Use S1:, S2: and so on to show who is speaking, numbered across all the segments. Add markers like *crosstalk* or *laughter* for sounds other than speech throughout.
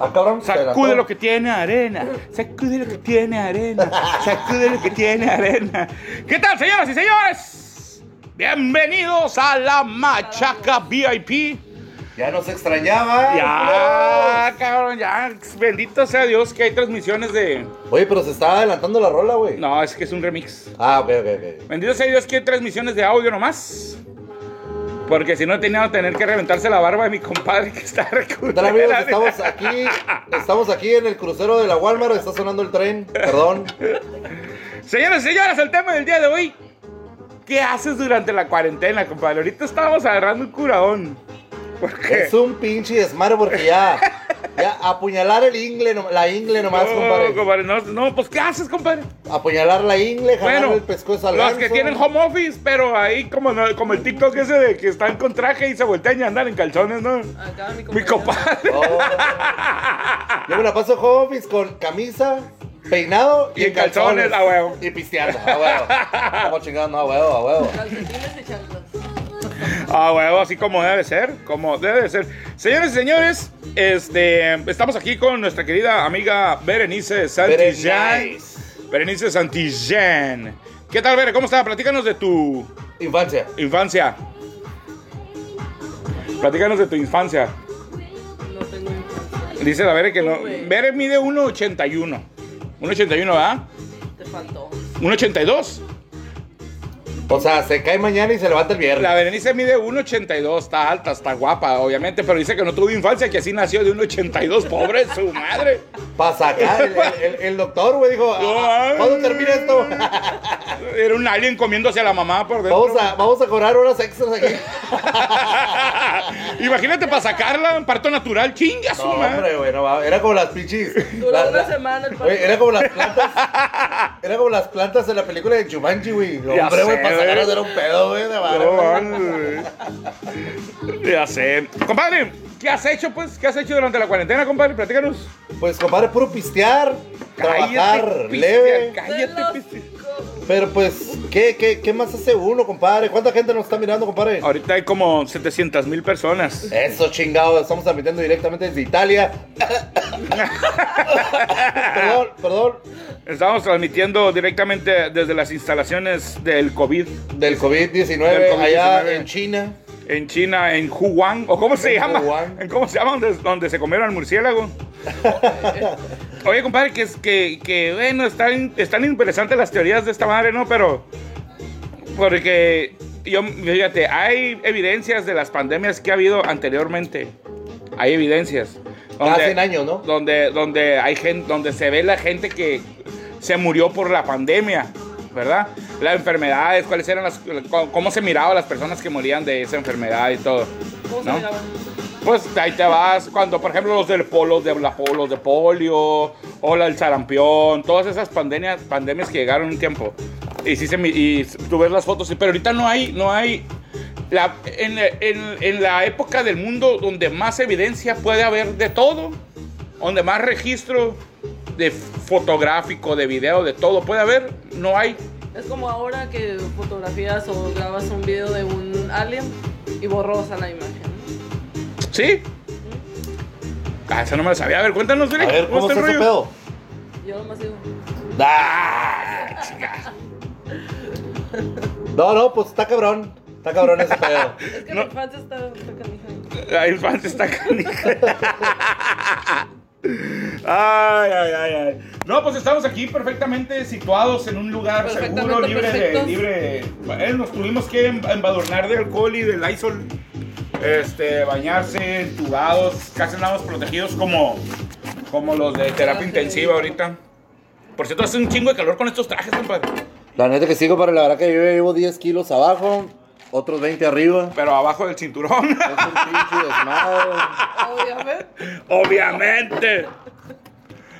S1: Ah, cabrón. se
S2: Sacude lo que tiene arena, sacude lo que tiene arena, sacude lo que tiene arena. ¿Qué tal, señoras y señores? Bienvenidos a la Machaca VIP.
S1: Ya nos extrañaba.
S2: Ya, cabrón, ya. Bendito sea Dios que hay transmisiones de.
S1: Oye, pero se estaba adelantando la rola, güey.
S2: No, es que es un remix.
S1: Ah, ok, ok, ok.
S2: Bendito sea Dios que hay transmisiones de audio nomás. Porque si no tenía que tener que reventarse la barba de mi compadre que está recuperando. *laughs*
S1: Estamos aquí, estamos aquí en el crucero de la Walmart, está sonando el tren, perdón.
S2: Señores y señores, el tema del día de hoy. ¿Qué haces durante la cuarentena, compadre? Ahorita estábamos agarrando un curadón. ¿Por qué?
S1: Es un pinche desmadre porque ya, ya, apuñalar el ingle, la ingle nomás,
S2: no,
S1: compadre.
S2: compadre, no, no, pues ¿qué haces, compadre?
S1: Apuñalar la ingle, jalar
S2: Bueno,
S1: el pescuezo al
S2: los
S1: ganso.
S2: que tienen home office, pero ahí como, no- como el TikTok ese de que están con traje y se voltean y andan en calzones, ¿no?
S3: Acá mi
S2: Mi
S3: compañero.
S2: compadre.
S1: Oh. Yo me la paso home office con camisa, peinado y,
S2: Y en calzones, a huevo.
S1: Y pisteando, a huevo. Estamos chingando, a huevo, a huevo.
S3: Calcetines y chanclas.
S2: Ah, huevo, así como debe ser, como debe de ser. Señores y señores, este, estamos aquí con nuestra querida amiga Berenice Santillán.
S1: Berenice.
S2: Santillán. ¿Qué tal, Bere? ¿Cómo está? Platícanos de tu
S1: Infancia.
S2: infancia. Platícanos de tu infancia.
S3: No tengo infancia.
S2: Dice la Bere que no.
S3: Tuve.
S2: Bere mide 1.81. 1.81, ¿verdad?
S3: Te faltó.
S2: 1.82.
S1: O sea, se cae mañana y se levanta el viernes.
S2: La Berenice mide 1.82, está alta, está guapa, obviamente, pero dice que no tuvo infancia, que así nació de 1.82, pobre su madre.
S1: Para sacar, el, el- el doctor, güey, dijo, "Ah, ¿cuándo termina esto? *laughs*
S2: Era un alien comiéndose a la mamá por dentro.
S1: Vamos a, vamos a cobrar horas extras aquí. *laughs*
S2: Imagínate para sacarla, parto natural, chinga su
S1: No,
S2: madre.
S1: hombre, güey, no va. Era como las pinches.
S3: Duró
S1: la-
S3: una
S1: la-
S3: semana el
S1: Güey, era como las *laughs* plantas. Era como las plantas de la película de Jumanji, güey. Hombre, güey, era un pedo, güey, de
S2: No,
S1: güey.
S2: güey. Ya sé. Compadre, ¿qué has hecho, pues? ¿Qué has hecho durante la cuarentena, compadre? Platícanos.
S1: Pues, compadre, puro pistear, trabajar
S2: Cállate,
S1: leve.
S2: pistear, Cállate, pistear.
S1: Pero, pues, ¿qué, qué, ¿qué más hace uno, compadre? ¿Cuánta gente nos está mirando, compadre?
S2: Ahorita hay como 700 mil personas.
S1: Eso, chingado. Estamos transmitiendo directamente desde Italia. perdón, perdón.
S2: Estamos transmitiendo directamente desde las instalaciones del COVID
S1: Del COVID-19
S2: Del COVID-19.
S1: allá en China.
S2: en China, en Wuhan, o cómo se
S1: En
S2: llama,
S1: Wuhan.
S2: en cómo se llama donde, donde se comieron al murciélago. *laughs* Oye, compadre, que es que, que bueno, están, están interesantes las teorías de esta madre, ¿no? Pero, porque, yo, fíjate, hay evidencias de las pandemias que ha habido anteriormente. Hay evidencias.
S1: Cada 100 años, ¿no?
S2: Donde, donde, hay gente, donde se ve la gente que se murió por la pandemia, ¿verdad? Las enfermedades, cuáles eran las, cómo se miraba a las personas que morían de esa enfermedad y todo.
S3: ¿Cómo se
S2: ¿no? Pues ahí te vas, cuando por ejemplo los del polo, de la los de polio, o la del sarampión, todas esas pandemias, pandemias que llegaron un tiempo. Y sí se y tú ves las fotos, pero ahorita no hay, no hay. La, en, en- en la época del mundo donde más evidencia puede haber de todo, donde más registro de fotográfico, de video, de todo puede haber, no hay.
S3: Es como ahora que fotografías o grabas un video de un alien y borrosa la imagen.
S2: ¿Sí? Ah, esa no me la sabía. A ver, cuéntanos, Billy,
S1: A ver, ¿cómo
S2: está
S1: está
S2: el
S1: ese
S2: rollo?
S1: pedo?
S3: Yo nomás digo,
S1: Ah, chinga. No, no, pues está cabrón. Está cabrón ese pedo. *laughs*
S3: es que
S2: No.
S3: mi infancia está, está canija.
S2: La infancia está canija. Ay, ay, ay, ay. No, pues estamos aquí perfectamente situados en un lugar
S3: Perfectamente
S2: seguro, libre de.
S3: perfectos.
S2: Libre. Eh, nos tuvimos que em- embadurnar de alcohol y del Lysol. Este, bañarse, entubados, casi andamos protegidos como, como los de terapia intensiva ahorita. Por cierto, hace un chingo de calor con estos trajes, compadre.
S1: La neta que sigo, para la verdad que yo llevo 10 kilos abajo, otros 20 arriba.
S2: Pero abajo del cinturón.
S1: Es un pinche desmadre.
S3: Obviamente.
S2: Obviamente.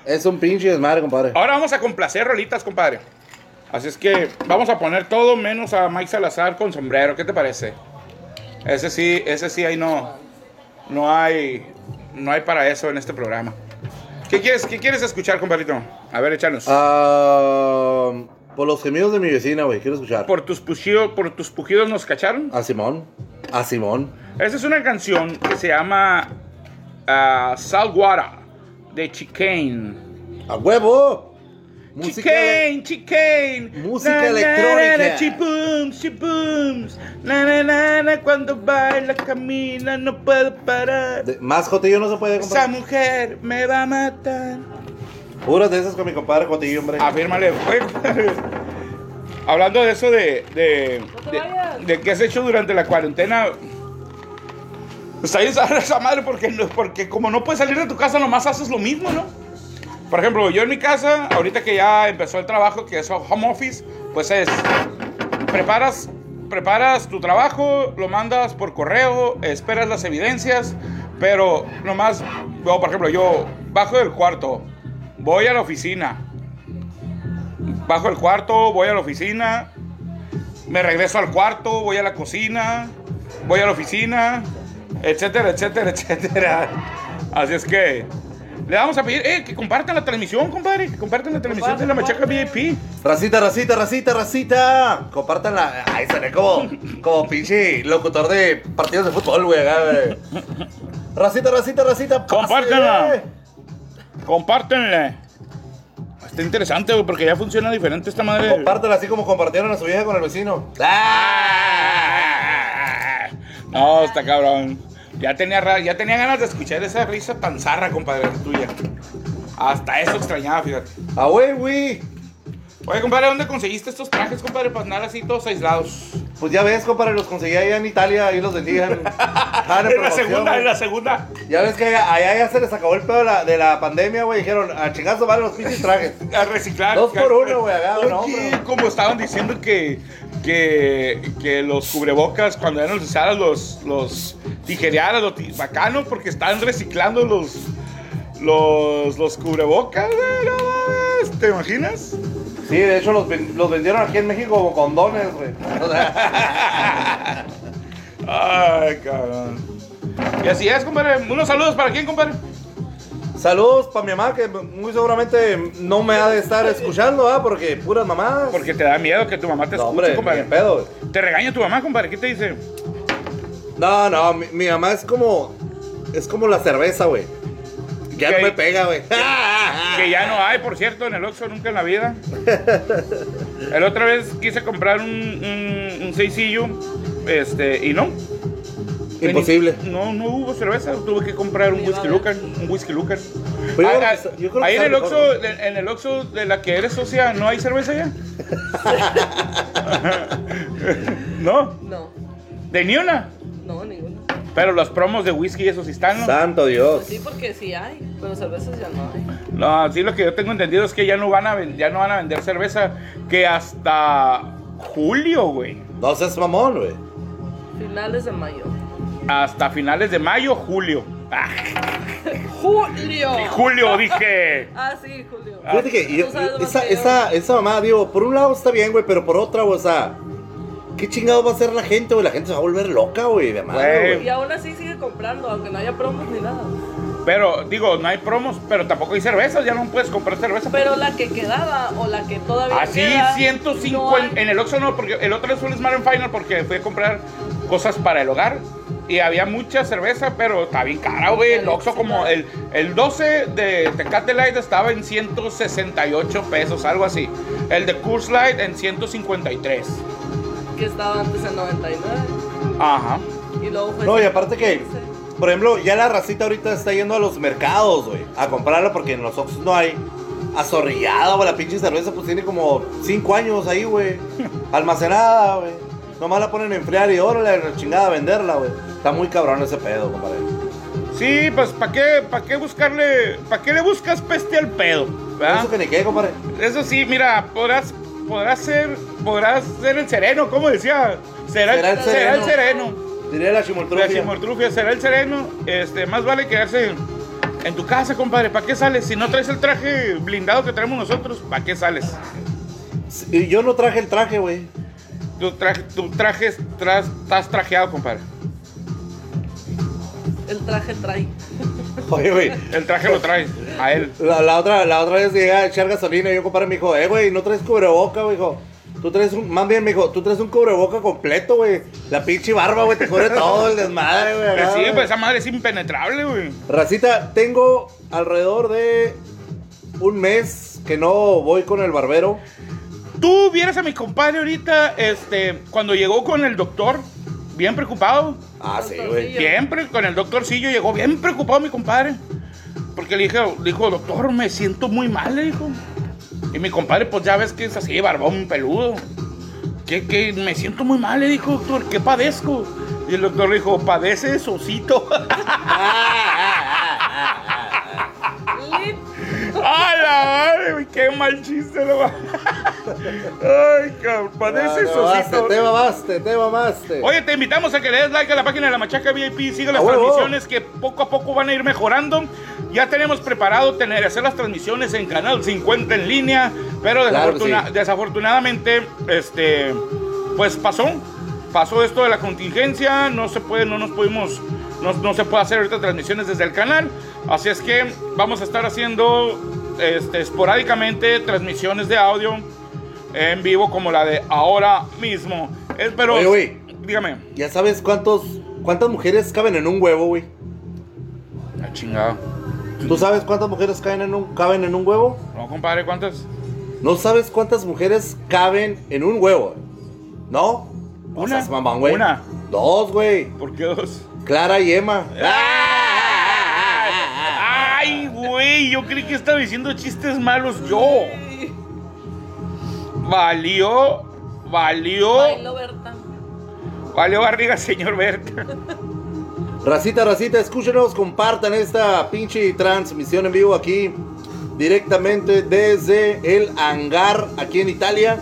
S1: Es un pinche desmadre, compadre.
S2: Ahora vamos a complacer rolitas, compadre. Así es que vamos a poner todo menos a Mike Salazar con sombrero. ¿Qué te parece? Ese sí, ese sí, ahí no. No hay. No hay para eso en este programa. ¿Qué quieres, qué quieres escuchar, compadrito? A ver, échanos.
S1: Ah, Por los gemidos de mi vecina, güey. Quiero escuchar.
S2: por tus pujidos, por tus pujidos nos cacharon.
S1: A Simón. A Simón.
S2: Esa es una canción que se llama ah, Saltwater de Chicane.
S1: ¡A huevo! Música
S2: Chicane, Chicane.
S1: Música
S2: Na, na,
S1: electrónica.
S2: na, na, Chibooms, chibooms. Na, na, na, na, cuando baila, camina, no puedo parar.
S1: de- Más Jotillo no se puede
S2: Esa
S1: comprar.
S2: mujer me va a matar.
S1: Puras de esas con mi compadre Jotillo, hombre.
S2: Afírmale. Hablando de eso de, de, de, de qué has hecho durante la cuarentena. Está bien saber *laughs* esa madre porque, porque como no puedes salir de tu casa, nomás haces lo mismo, ¿no? Por ejemplo, yo en mi casa, ahorita que ya empezó el trabajo, que es home office, pues es, preparas, preparas tu trabajo, lo mandas por correo, esperas las evidencias, pero nomás, yo, por ejemplo, yo bajo del cuarto, voy a la oficina, bajo el cuarto, voy a la oficina, me regreso al cuarto, voy a la cocina, voy a la oficina, etcétera, etcétera, *laughs* etcétera. Así es que le vamos a pedir eh, que compartan la transmisión, compadre, que compartan la transmisión de la Machaca VIP.
S1: Racita, racita, racita, racita. Compartanla. Ay, seré como, como pinche locutor de partidos de fútbol, güey. acá, güey. Racita, racita, racita.
S2: Compártanla. Compártenle. Está interesante, güey, porque ya funciona diferente esta madre.
S1: Compártela así como compartieron a su vieja con el vecino.
S2: Ah. No, está cabrón. Ya tenía, ya tenía ganas de escuchar esa risa tan zarra, compadre, tuya. Hasta eso extrañaba, fíjate.
S1: Ah, güey, güey.
S2: Oye, compadre, ¿dónde conseguiste estos trajes, compadre, para andar así todos aislados?
S1: Pues ya ves, compadre, los conseguí allá en Italia, ahí los vendían. *laughs*
S2: En la segunda, en la segunda.
S1: Ya ves que allá, allá ya se les acabó el pedo de la, de la pandemia, güey. Dijeron, a chingazo valen los pinches trajes. *laughs*
S2: A reciclar.
S1: Dos por uno, güey,
S2: Oye,
S1: no, pero-
S2: como estaban diciendo que, que, que los cubrebocas, cuando eran usadas los, los tijereadas, los bacanos, porque estaban reciclando los, los, los cubrebocas, no mames, ¿te imaginas?
S1: Sí, de hecho los, los vendieron aquí en México como condones, güey. *laughs*
S2: Ay, cabrón. Y así es, compadre. Unos saludos para quién, compadre.
S1: Saludos para mi mamá, que muy seguramente no me ha de estar escuchando, ¿ah? Porque puras mamadas.
S2: Porque te da miedo que tu mamá te
S1: no,
S2: escuche,
S1: hombre,
S2: compadre.
S1: pedo.
S2: Te regaña tu mamá, compadre. ¿Qué te dice?
S1: No, no, mi, mi mamá es como. Es como la cerveza, güey. Ya no me pega, güey.
S2: Que ya no hay, por cierto, en el Oxxo nunca en la vida. *laughs* El otra vez quise comprar un, un, un seisillo, este, y no.
S1: Imposible.
S2: No, no hubo cerveza, tuve que comprar un whisky lucan, un whisky lucan.
S1: Pero yo
S2: Ah, ah, ahí en el Oxxo, de- en el Oxxo de la que eres socia, ¿no hay cerveza ya? *laughs* no,
S3: No,
S2: de ni una.
S3: no, ninguno.
S2: Pero los promos de whisky, esos sí están, ¿no?
S1: Santo Dios.
S3: Pues sí, porque sí hay, pero cervezas ya no hay.
S2: No, sí, lo que yo tengo entendido es que ya no van a, ven- ya no van a vender cerveza que hasta julio, güey.
S1: No seas mamón, güey.
S3: Finales de mayo.
S2: Hasta finales de mayo, julio. Ah,
S3: ¡Julio!
S2: julio, dije. *laughs*
S3: Ah, sí, Julio.
S1: Fíjate que yo- esa, esa, esa mamá, digo, por un lado está bien, güey, pero por otra, o sea, ¿qué chingados va a hacer la gente, güey? La gente se va a volver loca, güey, de madre,
S2: Güey.
S3: Y aún así sigue comprando, aunque no haya promos ni nada.
S2: Pero, digo, no hay promos, pero tampoco hay cervezas, ya no puedes comprar cerveza.
S3: Pero la que quedaba o la que todavía
S2: Así,
S3: queda,
S2: 150.
S3: no hay-
S2: en el Oxxo no, porque el otro fue el Smart and Final porque fui a comprar cosas para el hogar. Y había mucha cerveza, pero está bien cara, güey. El Oxxo como el, el 12 de Tecate Light estaba en 168 pesos, algo así. El de Coors Light en 153.
S3: que estaba antes en 99.
S2: Ajá.
S3: Y luego fue.
S1: No, y aparte que,
S3: 115.
S1: por ejemplo, ya la racita ahorita está yendo a los mercados, güey, a comprarla porque en los Oxxos no hay. Azorrillada, güey, la pinche cerveza pues tiene como 5 años ahí, güey. *laughs* Almacenada, güey. Nomás la ponen a enfriar y órale, la chingada a venderla, güey. Está muy cabrón ese pedo, compadre.
S2: Sí, pues ¿para qué, pa' qué buscarle, para qué le buscas peste al pedo? ¿verdad?
S1: Eso que ni qué, compadre.
S2: Eso sí, mira, podrás, podrás ser, podrás ser el sereno, como decía. Será,
S1: Será el
S2: será el
S1: sereno. Diría la
S2: La
S1: chimoltrufia.
S2: chimoltrufia será el sereno. Este, más vale quedarse en tu casa, compadre. ¿Para qué sales? Si no traes el traje blindado que traemos nosotros, ¿para qué sales?
S1: Yo no traje el traje, güey.
S2: Tu traje, tu traje tras- estás trajeado, compadre.
S3: El traje trae. *laughs*
S1: Oye, güey.
S2: El traje lo traes. A él.
S1: La, la otra, la otra vez llegué a echar gasolina y yo, compadre, me dijo, eh, güey, no traes cubreboca, güey. Tú traes un, más bien, me dijo, tú traes un cubreboca completo, güey. La pinche barba, güey, te cubre todo el desmadre, güey.
S2: Pues sí, pues esa madre es impenetrable, güey.
S1: Racita, tengo alrededor de un mes que no voy con el barbero.
S2: Tú vieras a mi compadre ahorita, este, cuando llegó con el doctor, bien preocupado.
S1: Ah, sí, güey.
S2: Siempre con el doctorcillo llegó bien preocupado mi compadre. Porque le dije, le dijo, doctor, me siento muy mal, le dijo. Y mi compadre, pues ya ves que es así, barbón, peludo. Que, que me siento muy mal, le dijo, doctor, ¿qué padezco? Y el doctor le dijo, padece osito. *laughs* *laughs* *laughs*
S3: Lit.
S2: ¡A la madre! güey! ¡Qué mal chiste! lo va- ¡Ay, cabrón! Padece
S1: te mamaste,
S2: osito.
S1: te mamaste, te mamaste.
S2: Oye, te invitamos a que le des like a la página de la Machaca VIP. Sigue las
S1: ¡A huevo!
S2: transmisiones que poco a poco van a ir mejorando. Ya tenemos preparado tener, hacer las transmisiones en Canal 50 en línea. Pero
S1: Claro
S2: desafortuna-
S1: sí.
S2: desafortunadamente, este, pues pasó. Pasó esto de la contingencia. No se puede, no nos pudimos, no, no se puede hacer ahorita transmisiones desde el canal. Así es que vamos a estar haciendo este, esporádicamente transmisiones de audio en vivo como la de ahora mismo. Eh, pero,
S1: Oye, güey.
S2: dígame.
S1: ¿Ya sabes cuántos, cuántas mujeres caben en un huevo, güey?
S2: La chingada.
S1: ¿Tú sabes cuántas mujeres caben en un, caben en un huevo?
S2: No, compadre, ¿cuántas?
S1: ¿No sabes cuántas mujeres caben en un huevo? ¿No?
S2: Una.
S1: mamón, güey.
S2: Una.
S1: Dos, güey.
S2: ¿Por qué dos?
S1: Clara y Emma.
S2: ¡Ay, güey! Yo creí que estaba diciendo chistes malos yo. Valió, valió,
S3: Berta.
S2: valió barriga, señor Berta.
S1: Racita, racita, escúchenos, compartan esta pinche transmisión en vivo aquí, directamente desde el hangar aquí en Italia.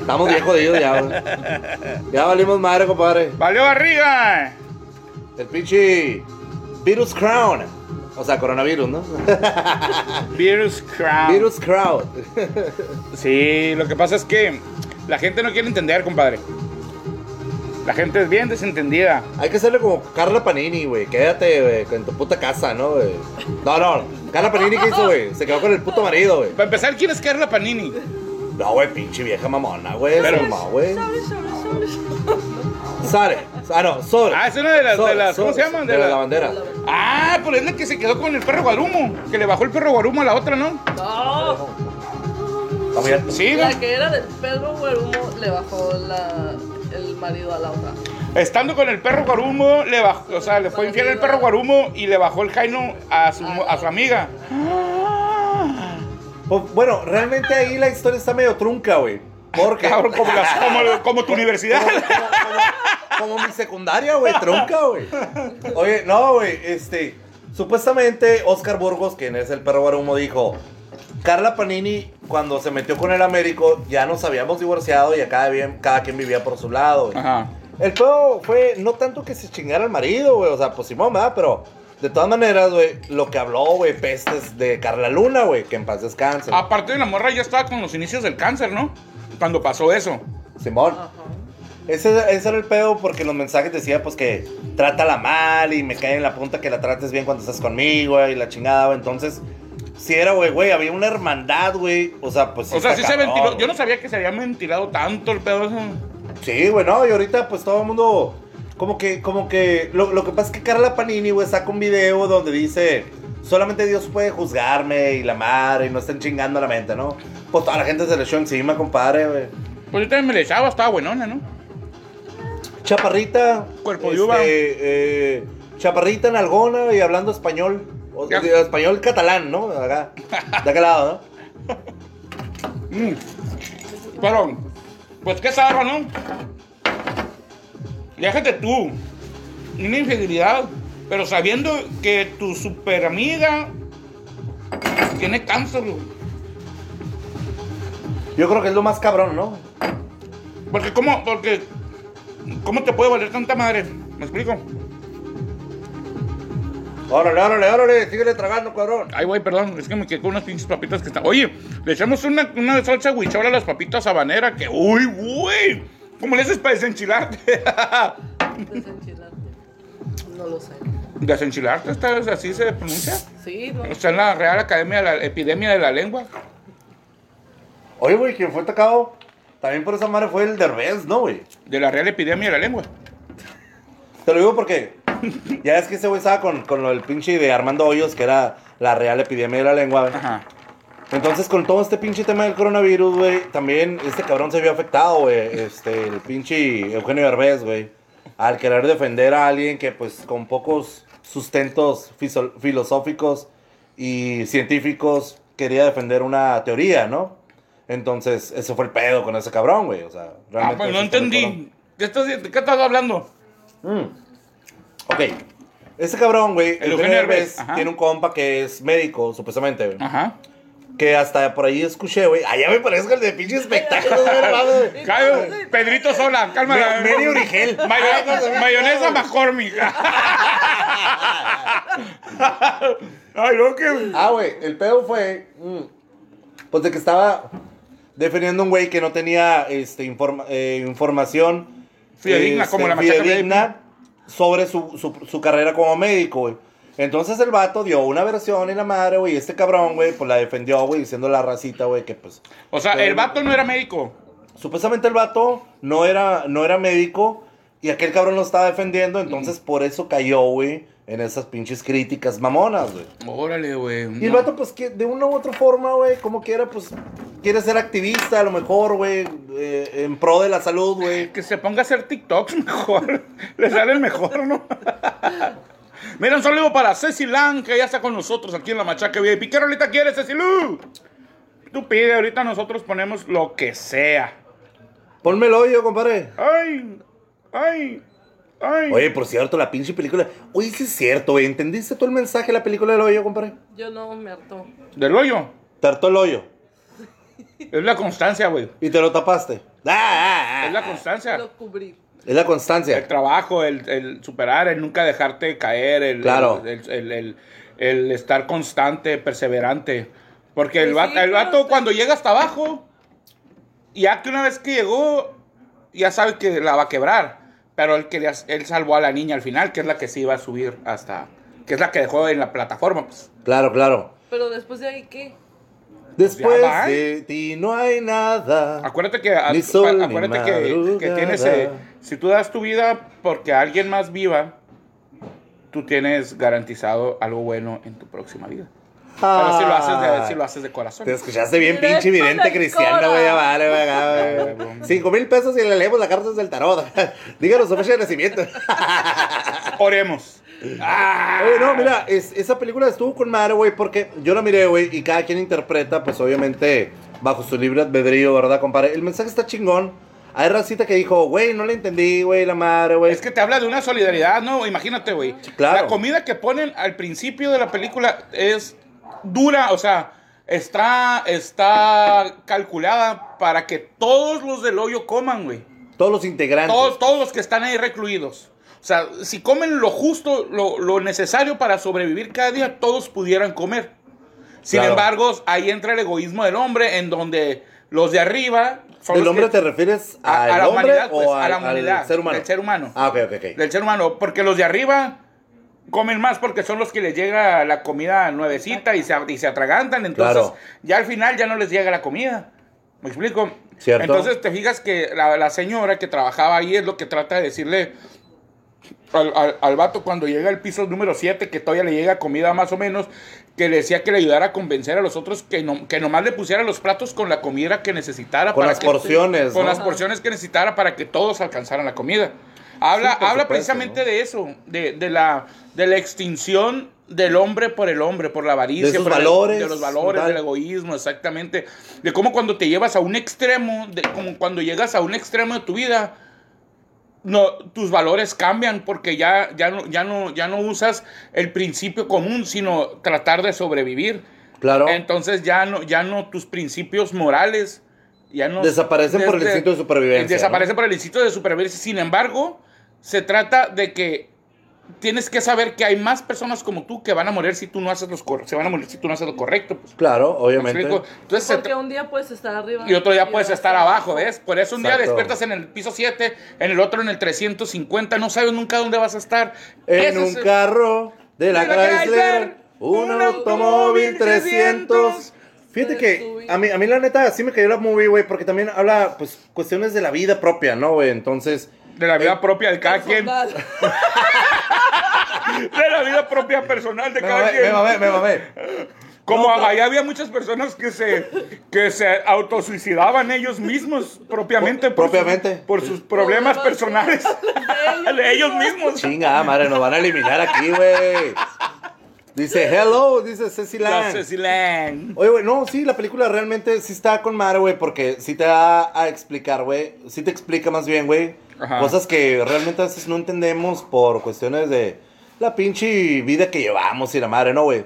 S1: Estamos bien jodidos ya, güey. Ya valimos madre, compadre.
S2: ¡Valió barriga!
S1: El pinche Virus Crown. O sea, coronavirus, ¿no? *laughs*
S2: Virus Crown.
S1: Virus Crown.
S2: Sí, lo que pasa es que la gente no quiere entender, compadre. La gente es bien desentendida.
S1: Hay que hacerle como Carla Panini, güey. Quédate, güey, en tu puta casa, ¿no, güey? No, no. Carla Panini, ¿qué hizo, güey? Se quedó con el puto marido, güey.
S2: Para empezar, ¿quién es Carla Panini?
S1: No, güey, pinche vieja mamona, güey.
S2: Pero-
S1: Pero, güey.
S3: Sobre, sobre, sobre.
S1: Sare. Ah, no, Sol.
S2: Ah, es una de las, de las ¿cómo se llaman?
S1: De,
S2: De
S1: la,
S2: la-
S1: bandera.
S2: Ah, pero es la que se quedó con el perro Guarumo. Que le bajó el perro Guarumo a la otra, ¿no?
S3: No.
S2: Sí, ¿no?
S3: La que era del perro Guarumo le bajó la, el marido a la otra.
S2: Estando con el perro Guarumo, le bajó, o sea, le fue infiel el perro Guarumo y le bajó el Jaino a su, a su amiga.
S1: Pues, bueno, realmente ahí la historia está medio trunca, güey. Porque.
S2: Cabrón, como, las- como, como tu *laughs* universidad.
S1: Como, como- como mi secundaria, güey, trunca, güey. Oye, no, güey, este. Supuestamente, Oscar Burgos, quien es el perro guarumo, dijo: Carla Panini, cuando se metió con el Américo, ya nos habíamos divorciado y a cada, bien, cada quien vivía por su lado, güey.
S2: Ajá.
S1: El pedo fue no tanto que se chingara al marido, güey. O sea, pues Simón, ¿verdad? Pero de todas maneras, güey, lo que habló, güey, pestes de Carla Luna, güey, que en paz descanse.
S2: Aparte de la morra ya estaba con los inicios del cáncer, ¿no? Cuando pasó eso.
S1: Simón.
S3: Ajá.
S1: Ese, ese era el pedo porque los mensajes decían, pues, que trátala mal y me cae en la punta que la trates bien cuando estás conmigo, y la chingada. Entonces, si era, güey, güey, había una hermandad, güey. O sea, pues.
S2: O sea, sí se ventiló. Yo no sabía que se había ventilado tanto el pedo.
S1: Sí, güey, no, y ahorita pues todo el mundo, como que, como que, lo, lo que pasa es que Carla Panini, güey, saca un video donde dice, solamente Dios puede juzgarme y la madre, y no estén chingando la mente, ¿no? Pues toda la gente se le echó encima, compadre, güey.
S2: Pues yo también me le echaba, estaba buenona, ¿no?
S1: Chaparrita.
S2: Cuerpo de uva.
S1: eh, chaparrita en algona y hablando español. O, español catalán, ¿no? De acá, de aquel lado, ¿no?
S2: Mm. Pero, pues qué zarro, ¿no? Déjate tú. Una infidelidad. Pero sabiendo que tu super amiga tiene cáncer.
S1: Yo creo que es lo más cabrón, ¿no?
S2: Porque cómo, porque, ¿cómo te puede valer tanta madre? ¿Me explico?
S1: Órale, órale, órale, síguele tragando, cabrón.
S2: Ay, güey, perdón, es que me quedé con unas pinches papitas que están. Oye, le echamos una, una salsa huichola a las papitas habanera que, uy, güey. ¿Cómo le haces para desenchilarte? *laughs*
S3: Desenchilarte. No lo sé.
S2: Desenchilarte, ¿está- así se pronuncia.
S3: Sí, ¿no?
S2: Está en la Real Academia de la Epidemia de la Lengua.
S1: Oye, güey, quien fue atacado también por esa madre fue el Derbez, ¿no, güey?
S2: De la Real Epidemia de la Lengua.
S1: Te lo digo porque ya es que ese güey estaba con, con lo del pinche de Armando Hoyos, que era la real epidemia de la lengua, güey.
S2: Ajá.
S1: Entonces, con todo este pinche tema del coronavirus, güey, también este cabrón se vio afectado, güey. Este, el pinche Eugenio Derbez, güey. Al querer defender a alguien que, pues, con pocos sustentos filosóficos y científicos, quería defender una teoría, ¿no? Entonces, ese fue el pedo con ese cabrón, güey. O sea,
S2: Ah,
S1: realmente.
S2: pues no entendí. ¿Qué estás, ¿De qué estás hablando?
S1: Mm. Ok. Ese cabrón, güey,
S2: El Eugenio ajá.
S1: tiene un compa que es médico, supuestamente, güey.
S2: Ajá.
S1: Que hasta por ahí escuché, güey. Allá me parezco el de pinche espectáculos, güey, *laughs*
S2: Pedrito Sola, calma.
S1: Me- Mary Origel. *laughs*
S2: Mayo- mayonesa McCormick. *laughs* Ay, no, que.
S1: Ah, güey, el pedo fue. mm, pues de que estaba defendiendo a un güey que no tenía este, informa- eh, información.
S2: Fidedigna,
S1: este,
S2: como la machaca
S1: fidedigna sobre su, su, su carrera como médico, güey. Entonces el vato dio una versión y la madre, güey. Y este cabrón, güey, pues la defendió, güey, diciendo la racita, güey, que pues.
S2: O sea, el vato no era médico.
S1: Supuestamente el vato no era, no era médico y aquel cabrón lo estaba defendiendo, entonces por eso cayó, güey, en esas pinches críticas mamonas, güey.
S2: Órale, güey.
S1: Y el vato, pues, que de una u otra forma, güey, como quiera, pues, quiere ser activista a lo mejor, güey, eh, en pro de la salud, güey.
S2: Que se ponga a hacer TikToks *laughs* mejor. Le salen mejor, ¿no? Mira, un saludo para Ceci Lang, que ya está con nosotros aquí en la Machaca VIP. ¿Qué rolita quieres, Ceci Lu? Tú pide, ahorita nosotros ponemos lo que sea.
S1: Ponme el hoyo, compadre.
S2: Ay, ay, ay.
S1: Oye, por cierto, la pinche película. Oye, sí es cierto, güey. ¿Entendiste todo el mensaje de la película del hoyo, compadre?
S3: Yo no me harto.
S2: Del hoyo.
S1: Te hartó el hoyo. *laughs*
S2: Es la constancia, güey.
S1: Y te lo tapaste. Ah, ah, ah.
S2: Es la constancia.
S3: Lo cubrí.
S1: Es la
S2: El
S1: constancia.
S2: trabajo, el, el superar, el nunca dejarte caer, el,
S1: Claro.
S2: el, el- el- el estar constante, perseverante. Porque el,
S3: Pues
S2: vato,
S3: sí,
S2: el vato cuando llega hasta abajo, ya que una vez que llegó, ya sabe que la va a quebrar. Pero él, quería, él salvó a la niña al final, que es la que se iba a subir hasta... Que es la que dejó en la plataforma, pues.
S1: Claro, claro.
S3: Pero después de ahí, ¿qué?
S1: Después de ti no hay nada.
S2: Acuérdate que, a-
S1: Ni sol ni
S2: acuérdate que, que tienes, eh, si tú das tu vida porque alguien más viva, tú tienes garantizado algo bueno en tu próxima vida. Pero si lo haces de, si lo haces de corazón.
S1: Te escuchaste bien
S3: Directo
S1: pinche vidente cristiano, güey. ya Vale,
S2: Ah,
S1: güey. *laughs*
S2: güey.
S1: Cinco mil pesos y le leemos las cartas del tarot. *laughs* Díganos su fecha de nacimiento. *laughs*
S2: Oremos. Ah.
S1: Oye, no, mira, es- esa película estuvo con madre, güey, porque yo la miré, güey, y cada quien interpreta, pues obviamente, bajo su libre albedrío, ¿verdad, compadre? El mensaje está chingón. Hay racita que dijo, güey, no le entendí, güey, la madre, güey.
S2: Es que te habla de una solidaridad, ¿no? Imagínate, güey.
S1: claro.
S2: La comida que ponen al principio de la película es dura, o sea, está, está calculada para que todos los del hoyo coman, güey.
S1: Todos los integrantes.
S2: Todos, todos los que están ahí recluidos. O sea, si comen lo justo, lo, lo necesario para sobrevivir cada día, todos pudieran comer. Sin
S1: Claro.
S2: embargo, ahí entra el egoísmo del hombre, en donde los de arriba... son
S1: ¿Del hombre te refieres
S2: a,
S1: al
S2: a la
S1: hombre
S2: humanidad, pues,
S1: o
S2: a
S1: al,
S2: la
S1: al
S2: humanidad,
S1: ser humano?
S2: del ser humano.
S1: Ah, ok, ok, ok.
S2: Del ser humano, porque los de arriba comen más porque son los que les llega la comida nuevecita y se, y se atragantan, entonces
S1: Claro.
S2: ya al final ya no les llega la comida. ¿Me explico?
S1: Cierto.
S2: Entonces te fijas que la, la señora que trabajaba ahí es lo que trata de decirle al, al, al vato cuando llega al piso número 7, que todavía le llega comida más o menos, que le decía que le ayudara a convencer a los otros que, no, que nomás le pusiera los platos con la comida que necesitara.
S1: Con
S2: para
S1: las
S2: que-
S1: porciones,
S2: Con
S1: ¿no?
S2: las porciones que necesitara para que todos alcanzaran la comida. Habla,
S1: Sí,
S2: habla
S1: supuesto,
S2: precisamente
S1: ¿no?
S2: de eso, de, de la, de la extinción del hombre por el hombre, por la avaricia,
S1: De
S2: por el-
S1: valores,
S2: de los valores,
S1: tal.
S2: del egoísmo, exactamente. De cómo cuando te llevas a un extremo, de como cuando llegas a un extremo de tu vida, no, tus valores cambian porque ya, ya, no, ya, no, ya no usas el principio común, sino tratar de sobrevivir.
S1: Claro.
S2: Entonces ya no, ya no tus principios morales ya no
S1: Desaparecen por el
S2: desde-
S1: instinto de supervivencia,
S2: Desaparecen por el instinto de supervivencia. Sin embargo, se trata de que tienes que saber que hay más personas como tú que van a morir si tú no haces los cor- se van a morir si tú no haces lo correcto. Pues.
S1: Claro,
S2: ¿Me
S1: obviamente.
S2: Entonces,
S3: Porque un día puedes estar arriba.
S2: y otro día puedes estar abajo, ¿ves? Por eso un día despiertas en el piso 7, en el otro en el 350, no sabes nunca dónde vas a estar.
S1: En
S2: Ese
S1: un
S2: es el-
S1: carro de la
S2: de la
S1: Chrysler,
S2: Chrysler,
S1: un
S2: un
S1: automóvil
S2: automóvil
S1: 300.
S2: 300.
S1: Fíjate que a mí, a mí la neta sí me cayó la movie, güey, porque también habla, pues, cuestiones de la vida propia, ¿no, güey? Entonces,
S2: De la vida
S1: Eh,
S2: propia de cada quien. *laughs* De la vida propia personal de
S1: me
S2: cada
S1: mamé,
S2: quien.
S1: me mamé, me mamé.
S2: Como
S1: No,
S2: allá había muchas personas que se, que se autosuicidaban ellos mismos propiamente. por
S1: Propiamente.
S2: sus- por sus problemas personales. *laughs* de ellos mismos.
S1: Chinga, madre, nos van a eliminar aquí, güey. Dice, hello, dice Ceci
S2: La
S1: Lang.
S2: Ceci Lang.
S1: Oye, güey, no, sí, la película realmente sí está con madre, güey, porque sí te da a explicar, güey. Sí te explica más bien, güey. Cosas que realmente a veces no entendemos por cuestiones de la pinche vida que llevamos y la madre, ¿no, güey?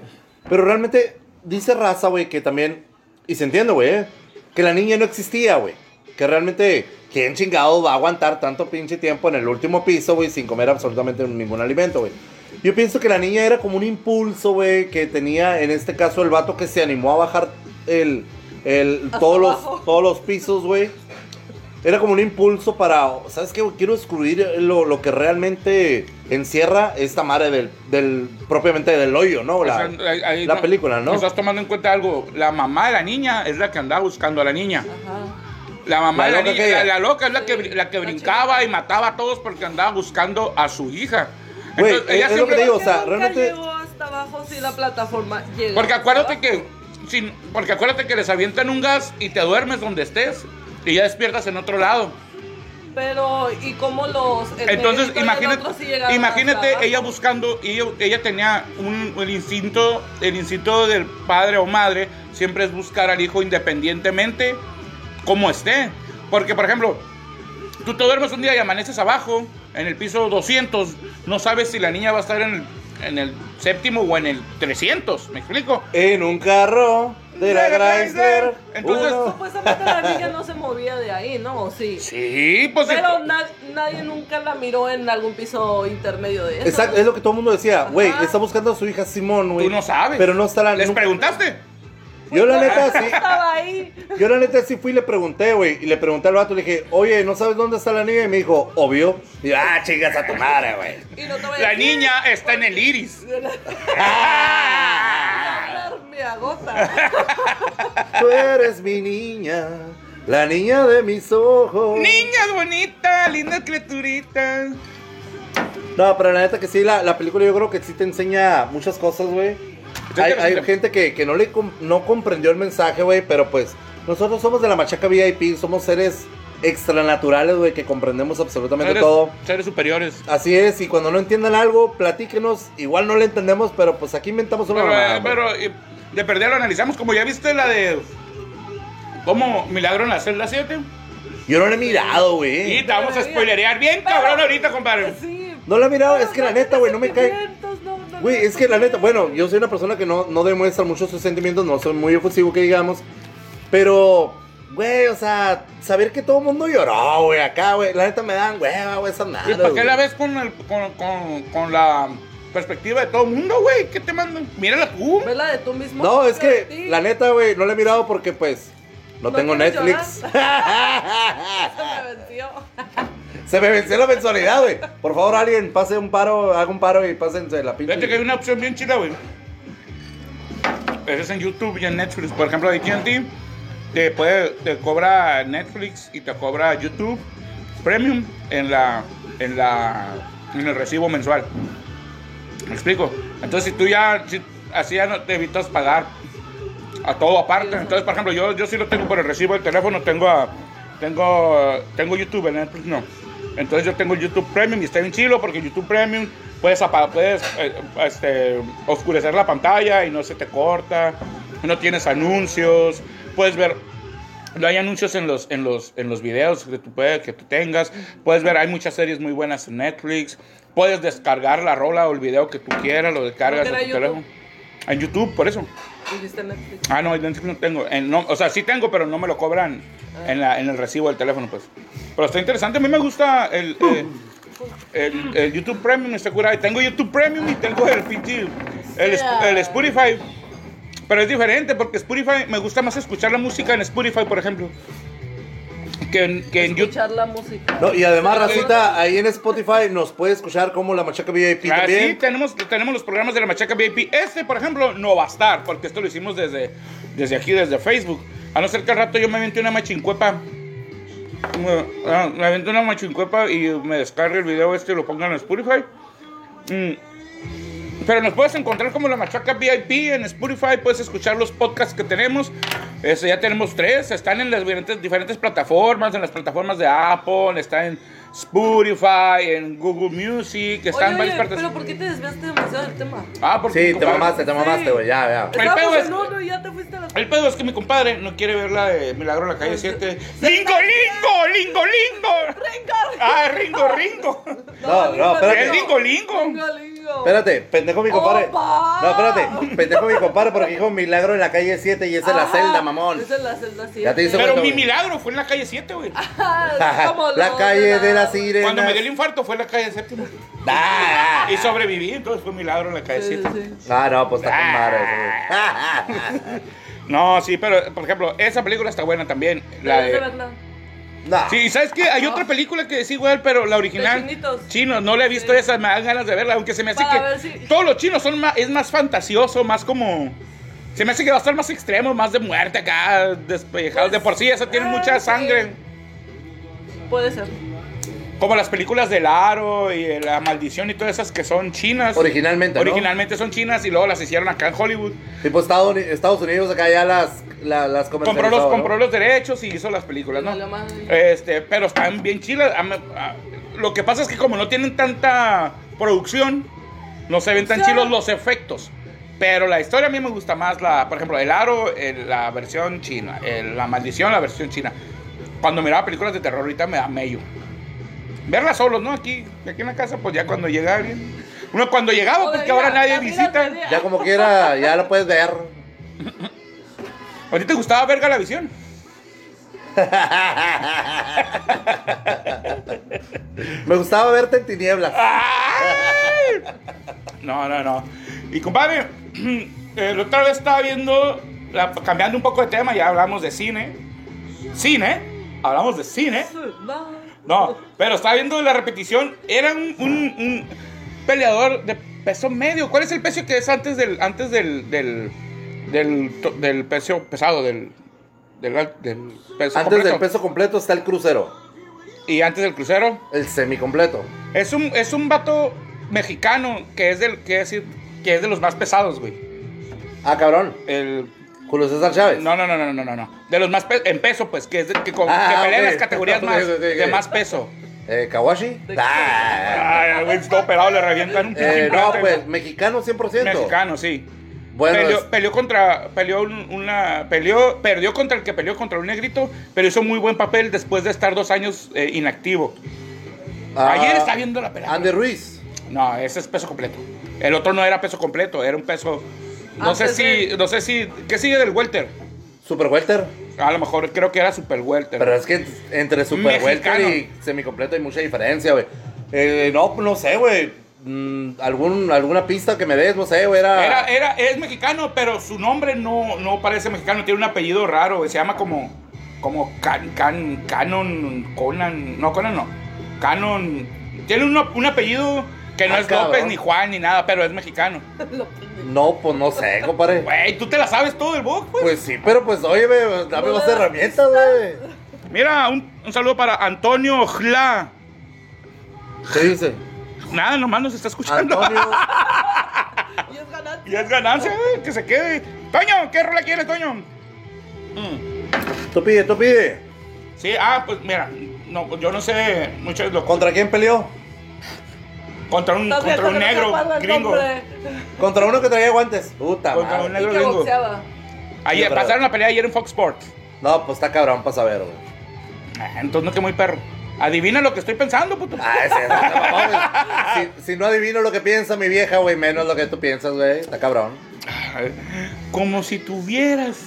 S1: Pero realmente dice raza, güey, que también, y se entiende, güey, eh, que la niña no existía, güey. Que realmente, ¿quién chingado va a aguantar tanto pinche tiempo en el último piso, güey, sin comer absolutamente ningún alimento, güey? Yo pienso que la niña era como un impulso, güey, que tenía en este caso el vato que se animó a bajar el, el, todos, los, todos los pisos, güey. Era como un impulso para, ¿sabes qué? Quiero excluir lo, lo que realmente encierra esta madre del, del propiamente del hoyo, ¿no? La,
S2: O sea, ahí- ahí
S1: la película, ¿no?
S2: Estás tomando en cuenta algo. La mamá de la niña es la que andaba buscando a la niña.
S3: Ajá.
S2: La mamá
S1: La
S2: de la
S1: loca
S2: niña,
S1: aquella.
S2: la, la loca es la que, la que brincaba y mataba a todos porque andaba buscando a su hija.
S1: Güey,
S2: Entonces, ella
S1: es lo que te digo, o
S3: Porque
S1: sea, realmente-
S3: llegó hasta abajo si la plataforma llega.
S2: Porque acuérdate que sin- porque acuérdate que les avientan un gas y te duermes donde estés y ya despiertas en otro lado.
S3: Pero, ¿y cómo los.
S2: Entonces, imagínate,
S3: sí
S2: imagínate ella buscando, y ella, ella tenía un, el instinto, el instinto del padre o madre siempre es buscar al hijo independientemente como esté. Porque, por ejemplo, tú te duermes un día y amaneces abajo, en el piso 200, no sabes si la niña va a estar en el, en el séptimo o en el 300, ¿me explico?
S1: En un carro de la Chrysler.
S2: Entonces,
S1: uno-
S3: Supuestamente la niña no se movía de ahí, ¿no? ¿O Sí.
S2: Sí, pues...
S3: Pero na- nadie nunca la miró en algún piso intermedio de eso.
S1: Exacto, es lo que todo el mundo decía, güey, está buscando a su hija Simón, güey.
S2: tú no sabes.
S1: Pero no está la
S2: ¿Les
S1: nunca-
S2: preguntaste?
S1: Yo la neta *laughs* sí.
S3: Estaba ahí.
S1: Yo la neta sí fui y le pregunté, güey. Y le pregunté al vato, le dije, oye, ¿no sabes dónde está la niña? Y me dijo, obvio. Y yo, ah, chingas a tu madre, güey.
S3: Y no
S2: La
S3: decir,
S2: niña está en el iris. *laughs*
S1: Ah,
S3: Me agota. *laughs*
S1: tú eres mi niña, la niña de mis ojos.
S2: Niña bonita, linda criaturita.
S1: No, pero la neta que sí, la, la película yo creo que sí te enseña muchas cosas, güey. Hay, gente que, que no le com- no comprendió el mensaje, güey, pero pues nosotros somos de la Machaca VIP, somos seres extranaturales, güey, que comprendemos absolutamente
S2: Seres,
S1: todo.
S2: seres superiores.
S1: Así es, y cuando no entiendan algo, platíquenos. Igual no le entendemos, pero pues aquí inventamos una
S2: Pero,
S1: mamada,
S2: eh, pero eh, de perder lo analizamos. Como ya viste la de. ¿Cómo Milagro en la celda 7?
S1: Yo no lo he mirado, güey.
S2: Y te vamos a spoilerear bien cabrón ahorita, compadre.
S3: Sí.
S1: No lo he mirado, es que la neta, güey, no me cae.
S3: No,
S1: Güey, es que la neta, bueno, yo soy una persona que no, no demuestra mucho sus sentimientos, no soy muy efusivo que digamos. Pero, güey, o sea, saber que todo el mundo lloró, güey, acá, güey, la neta me dan hueva, güey, esas nada.
S2: ¿Y para qué la ves con, el, con, con, con la perspectiva de todo el mundo, güey? ¿Qué te mandan? Mírala tú.
S3: Vela de tú mismo.
S1: No, es que, la neta, güey, no la he mirado porque, pues, no,
S3: ¿No
S1: tengo Netflix. *laughs*
S3: Se me venció. *laughs*
S1: Se me venció la mensualidad, güey. Por favor, alguien pase un paro, haga un paro y pásense la pinche.
S2: Fíjate que hay una opción bien chida, güey. Es en YouTube y en Netflix. Por ejemplo, AT&T te, puede, te cobra Netflix y te cobra YouTube Premium en la, en la, en el recibo mensual. ¿Me explico? Entonces, si tú ya, si, así ya no te evitas pagar a todo aparte. Entonces, por ejemplo, yo, yo sí lo tengo por el recibo del teléfono, tengo a, tengo, tengo YouTube, en Netflix no. Entonces yo tengo el YouTube Premium y está bien chilo porque YouTube Premium puedes, puedes eh, este, oscurecer la pantalla y no se te corta, no tienes anuncios, puedes ver, no hay anuncios en los, en los, en los videos que tú, puedes, que tú tengas, puedes ver, hay muchas series muy buenas en Netflix, puedes descargar la rola o el video que tú quieras, lo descargas
S3: ¿No
S2: a tu
S3: era
S2: teléfono. En YouTube, por eso.
S3: Netflix.
S2: Ah, no, Netflix no tengo. En- no, o sea, sí tengo, pero no me lo cobran en, la, en el recibo del teléfono, pues. Pero está interesante. A mí me gusta el. eh, el, el YouTube Premium está curado. Tengo YouTube Premium y tengo el pinche, el, Sp- el Spotify. Pero es diferente porque Spotify, me gusta más escuchar la música en Spotify, por ejemplo. Que en, que en YouTube.
S3: Escuchar la música.
S1: No, y además, Racita, ahí en Spotify nos puede escuchar como la Machaca VIP
S2: Ah, sí,
S1: también.
S2: tenemos, tenemos los programas de la Machaca VIP. Este, por ejemplo, no va a estar, porque esto lo hicimos desde, desde aquí, desde Facebook. A no ser que al rato yo me aviente una machincuepa. Me, ah, me aviento una machincuepa y me descargue el video este y lo ponga en Spotify. Mm. Pero nos puedes encontrar como la Machaca VIP en Spotify. Puedes escuchar los podcasts que tenemos. Este, ya tenemos tres. Están en las diferentes, diferentes plataformas. En las plataformas de Apple. Está en Spotify, en Google Music. Está en varias
S3: oye,
S2: partes.
S3: pero ¿por qué te desviaste demasiado del tema?
S2: Ah, porque
S1: Sí, te mamaste, te mamaste, güey, ya, ya.
S2: El pedo es-
S3: en uno y ya te fuiste a la...
S2: El pedo es que mi compadre no quiere ver la de Milagro en la calle 7. ¡Lingo, lingo! ¡Lingo, lingo!
S3: ¡Ringo!
S2: ¡Ah, ringo, ringo! *laughs*
S1: No, no, espérate.
S2: ¡Es lingo, lingo!
S3: Ringo, ringo.
S1: Espérate, pendejo mi compadre.
S3: ¡Opa!
S1: No, espérate, pendejo mi compadre porque dijo milagro en la calle 7 y es en la
S3: Ajá,
S1: celda, mamón.
S3: Es en la celda, sí.
S1: Ya te hice
S2: Pero
S1: cuenta,
S2: mi
S1: güey.
S2: milagro fue en la calle 7, güey.
S3: Como
S1: la calle de la sirena.
S2: Cuando me dio el infarto fue en la calle séptima.
S1: Ah,
S2: Y sobreviví, entonces fue milagro en la calle
S3: Sí,
S2: 7.
S3: sí.
S1: ah, no, pues está con madre eso, güey. *laughs*
S2: No, sí, pero por ejemplo, esa película está buena también. La
S3: de.
S1: No.
S2: Sí, ¿sabes qué? Hay otra película que es igual, pero la original. Chino, no la he visto
S3: Sí.
S2: esa, me dan ganas de verla, aunque se me hace
S3: Para
S2: que
S3: si-
S2: todos los chinos son más, es más fantasioso, más como se me hace que va a estar más extremo, más de muerte acá, despellejados. de por sí, esa tiene
S3: ah,
S2: mucha
S3: sí.
S2: sangre.
S3: Puede ser.
S2: Como las películas del aro y la maldición y todas esas que son chinas.
S1: Originalmente, ¿no?
S2: Originalmente son chinas y luego las hicieron acá en Hollywood.
S1: Tipo Estados, Estados Unidos acá ya las, la- las
S2: Compró los,
S1: ¿no?
S2: compró los derechos y hizo las películas, ¿no? Este, pero están bien chilas. Lo que pasa es que como no tienen tanta producción, no se ven tan
S3: Sí.
S2: chilos los efectos. Pero la historia a mí me gusta más, la, por ejemplo, El Aro, el- la versión china, el- La Maldición, la versión china. Cuando miraba películas de terror ahorita me da mello. Verlas solos, ¿no? Aquí, aquí en la casa, pues ya cuando llega alguien. Uno cuando llegaba, porque ahora nadie visita.
S1: Ya como quiera, ya lo puedes ver.
S2: ¿A ti te gustaba ver Galavisión?
S1: Me gustaba verte en tinieblas.
S2: ¡Ay! No, no, no. Y compadre, *clears throat* la otra vez estaba viendo, la- cambiando un poco de tema, ya hablamos de cine. Cine, hablamos de cine. No, pero estaba viendo la repetición. Era un, un- un peleador de peso medio. ¿Cuál es el peso que es antes del antes del del del, peso pesado del del, del peso
S1: Antes
S2: completo?
S1: del peso completo está el crucero.
S2: y antes del crucero?
S1: El semicompleto.
S2: Es un, es un vato mexicano que es del que decir que es de los más pesados, güey.
S1: Ah, cabrón.
S2: El
S1: Julio César Chávez.
S2: no, no, no, no, no, no, no. De los más pe- en peso, pues, que que, con-
S1: Ah,
S2: que pelea en
S1: ok.
S2: las categorías más de más peso.
S1: Eh, ¿Kawashi? Ah.
S2: Ay, güey, todo pelado le revientan un
S1: Eh, no, pues, mexicano 100%.
S2: mexicano, sí.
S1: Bueno,
S2: peleó,
S1: es-
S2: peleó contra peleó un- una peleó perdió contra el que peleó contra un negrito, pero hizo muy buen papel después de estar dos años eh, inactivo.
S1: ah,
S2: Ayer está viendo la pelea.
S1: Andy Ruiz.
S2: No, ese es peso completo. El otro no era peso completo, era un peso. No sé si,
S3: de-
S2: no sé si, ¿qué sigue del welter?
S1: Super Welter.
S2: A lo mejor creo que era super welter.
S1: Pero es que entre Super Welter y semicompleto hay mucha diferencia, güey. Eh, no, no sé, güey. Mm, algún, alguna pista que me des, no sé, güey. Era,
S2: Era, era, es mexicano, pero su nombre no, no parece mexicano, tiene un apellido raro, güey, se llama como, como Can, Can, Canon, Conan, no, Conan no, Canon, tiene un, un apellido que no
S1: Ah,
S2: es López
S1: cabrón.
S2: ni Juan ni nada, pero es mexicano. *laughs*
S1: No, pues no sé, compadre.
S2: Güey, tú te la sabes todo el book, pues.
S1: Pues sí, pero pues, oye, güey, dame más herramientas, güey.
S2: Mira, un, un saludo para Antonio Jla.
S1: ¿Qué dice?
S2: Nada, nomás nos está escuchando.
S1: Antonio.
S3: Y es ganancia.
S2: Y es ganancia, güey, que se quede. Toño, ¿qué rola quieres, Toño?
S1: Tú pide, tú pide.
S2: Sí, ah, pues mira, no, yo no sé mucho de lo
S1: ¿Contra quién peleó?
S2: Contra un, contra un negro gringo.
S1: Contra uno que traía guantes. Puta
S2: Contra
S1: madre.
S2: un negro
S3: Y que
S2: gringo.
S3: boxeaba.
S2: Ayer, pasaron la pelea ayer en Fox Sports.
S1: No, pues está cabrón para saber, güey.
S2: Ah, Entonces no que muy perro. Adivina lo que estoy pensando, puto.
S1: Ah, ese no te mamó, güey. si, si no adivino lo que piensa mi vieja, güey, menos lo que tú piensas, güey. Está cabrón.
S2: Como si tuvieras.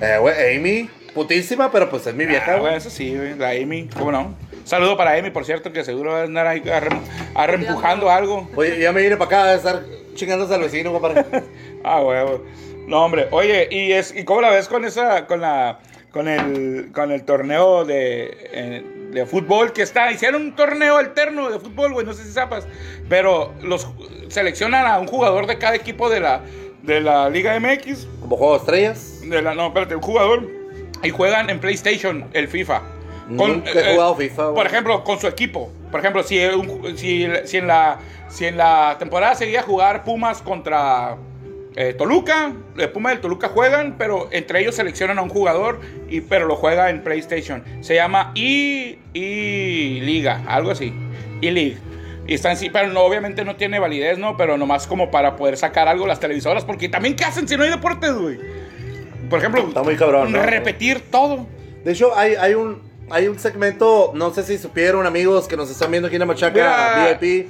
S1: Eh, güey, Amy, putísima, pero pues es mi vieja,
S2: Ah,
S1: güey.
S2: güey, eso sí, güey. La Amy, ¿cómo no? Saludo para Emi, por cierto, que seguro va a andar ahí arrem- arrempujando algo.
S1: Oye, ya me vine para acá a estar chingándose al vecino, compadre. *laughs*
S2: Ah, huevo. No, hombre. Oye, ¿y, es, ¿y cómo la ves con esa, con la, con el, con el torneo de, eh, de fútbol que está? Hicieron un torneo alterno de fútbol, güey, no sé si sepas. Pero los seleccionan a un jugador de cada equipo de la, de la Liga MX.
S1: Como juego de estrellas.
S2: De la, no, espérate, un jugador. Y juegan en PlayStation, el FIFA.
S1: Nunca he jugado FIFA, güey.
S2: Por ejemplo, con su equipo. Por ejemplo, si, un- si, si en, la, si en la temporada seguía jugar Pumas contra eh, Toluca, el Puma del Toluca juegan, pero entre ellos seleccionan a un jugador, y, pero lo juega en PlayStation. Se llama E, e Liga, algo así. E League. Y están sí, pero no, obviamente no tiene validez, ¿no? Pero nomás como para poder sacar algo las televisoras, porque también ¿qué hacen si no hay deportes, güey? Por ejemplo,
S1: Está muy cabrón, ¿no?
S2: repetir todo.
S1: De hecho, hay, hay un hay un segmento, no sé si supieron, amigos, que nos están viendo aquí en la Machaca
S2: Mira.
S1: VIP.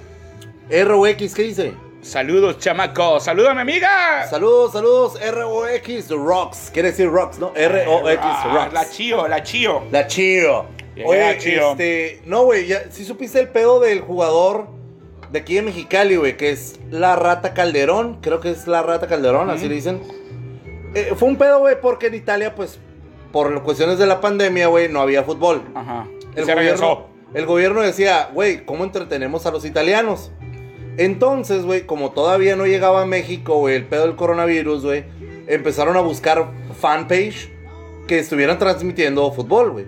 S1: ROX, ¿qué dice?
S2: Saludos, chamaco. Salúdame, amiga.
S1: Saludos, saludos, ROX Rocks. Quiere decir Rocks, ¿no? ROX
S2: Ah,
S1: Rocks.
S2: La chio, la chio.
S1: La Chío.
S2: Yeah,
S1: Oye,
S2: Chío.
S1: este. No, güey, si supiste el pedo del jugador de aquí de Mexicali, güey, que es la Rata Calderón. Creo que es la Rata Calderón, así le dicen. Eh, fue un pedo, güey, porque en Italia, pues, por cuestiones de la pandemia, güey, no había fútbol.
S2: Ajá.
S1: El
S2: se regresó.
S1: gobierno, el gobierno decía, güey, ¿cómo entretenemos a los italianos? Entonces, güey, como todavía no llegaba a México, güey, el pedo del coronavirus, güey, empezaron a buscar fanpage que estuvieran transmitiendo fútbol, güey.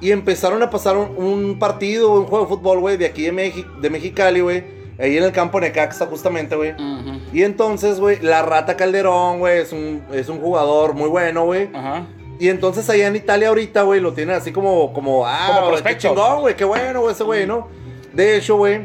S1: Y empezaron a pasar un, un partido, un juego de fútbol, güey, de aquí de, Mexi- de Mexicali, güey, ahí en el campo Necaxa, justamente, güey.
S2: Ujú.
S1: Y entonces, güey, la Rata Calderón, güey, es un, es un jugador muy bueno, güey.
S2: Ajá.
S1: Y entonces allá en Italia ahorita, güey, lo tienen así como, como, ah,
S2: Como
S1: qué
S2: prospecto.
S1: chingón, güey, qué bueno, güey, ese güey, ¿no? De hecho, güey,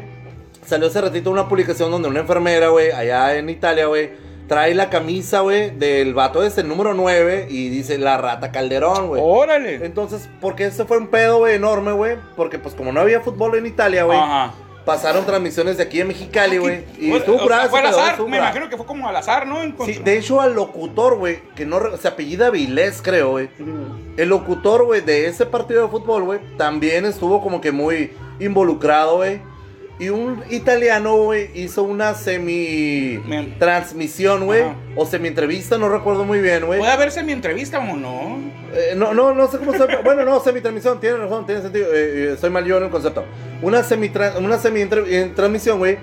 S1: salió hace ratito una publicación donde una enfermera, güey, allá en Italia, güey, trae la camisa, güey, del vato este, el número 9, y dice la rata Calderón, güey.
S2: Órale.
S1: Entonces, porque este fue un pedo, güey, enorme, güey, porque pues como no había fútbol en Italia, güey,
S2: Ajá.
S1: Pasaron transmisiones de aquí en Mexicali, güey, y estuvo
S2: o sea, Fue al azar. Me imagino que fue como al azar, ¿no?
S1: Sí, de hecho al locutor, güey, que no re- se apellida Vilés, creo, güey. El locutor, güey, de ese partido de fútbol, güey, también estuvo como que muy involucrado, güey. Y un italiano, güey, hizo una semi-transmisión, güey. O semi-entrevista, no recuerdo muy bien, güey.
S2: Puede haberse mi entrevista o no.
S1: Eh, no, no, no sé cómo se Bueno, no, semi-transmisión, tiene razón, tiene sentido. Eh, eh, estoy mal yo en el concepto. Una semi-transmisión, una semi transmisión, güey,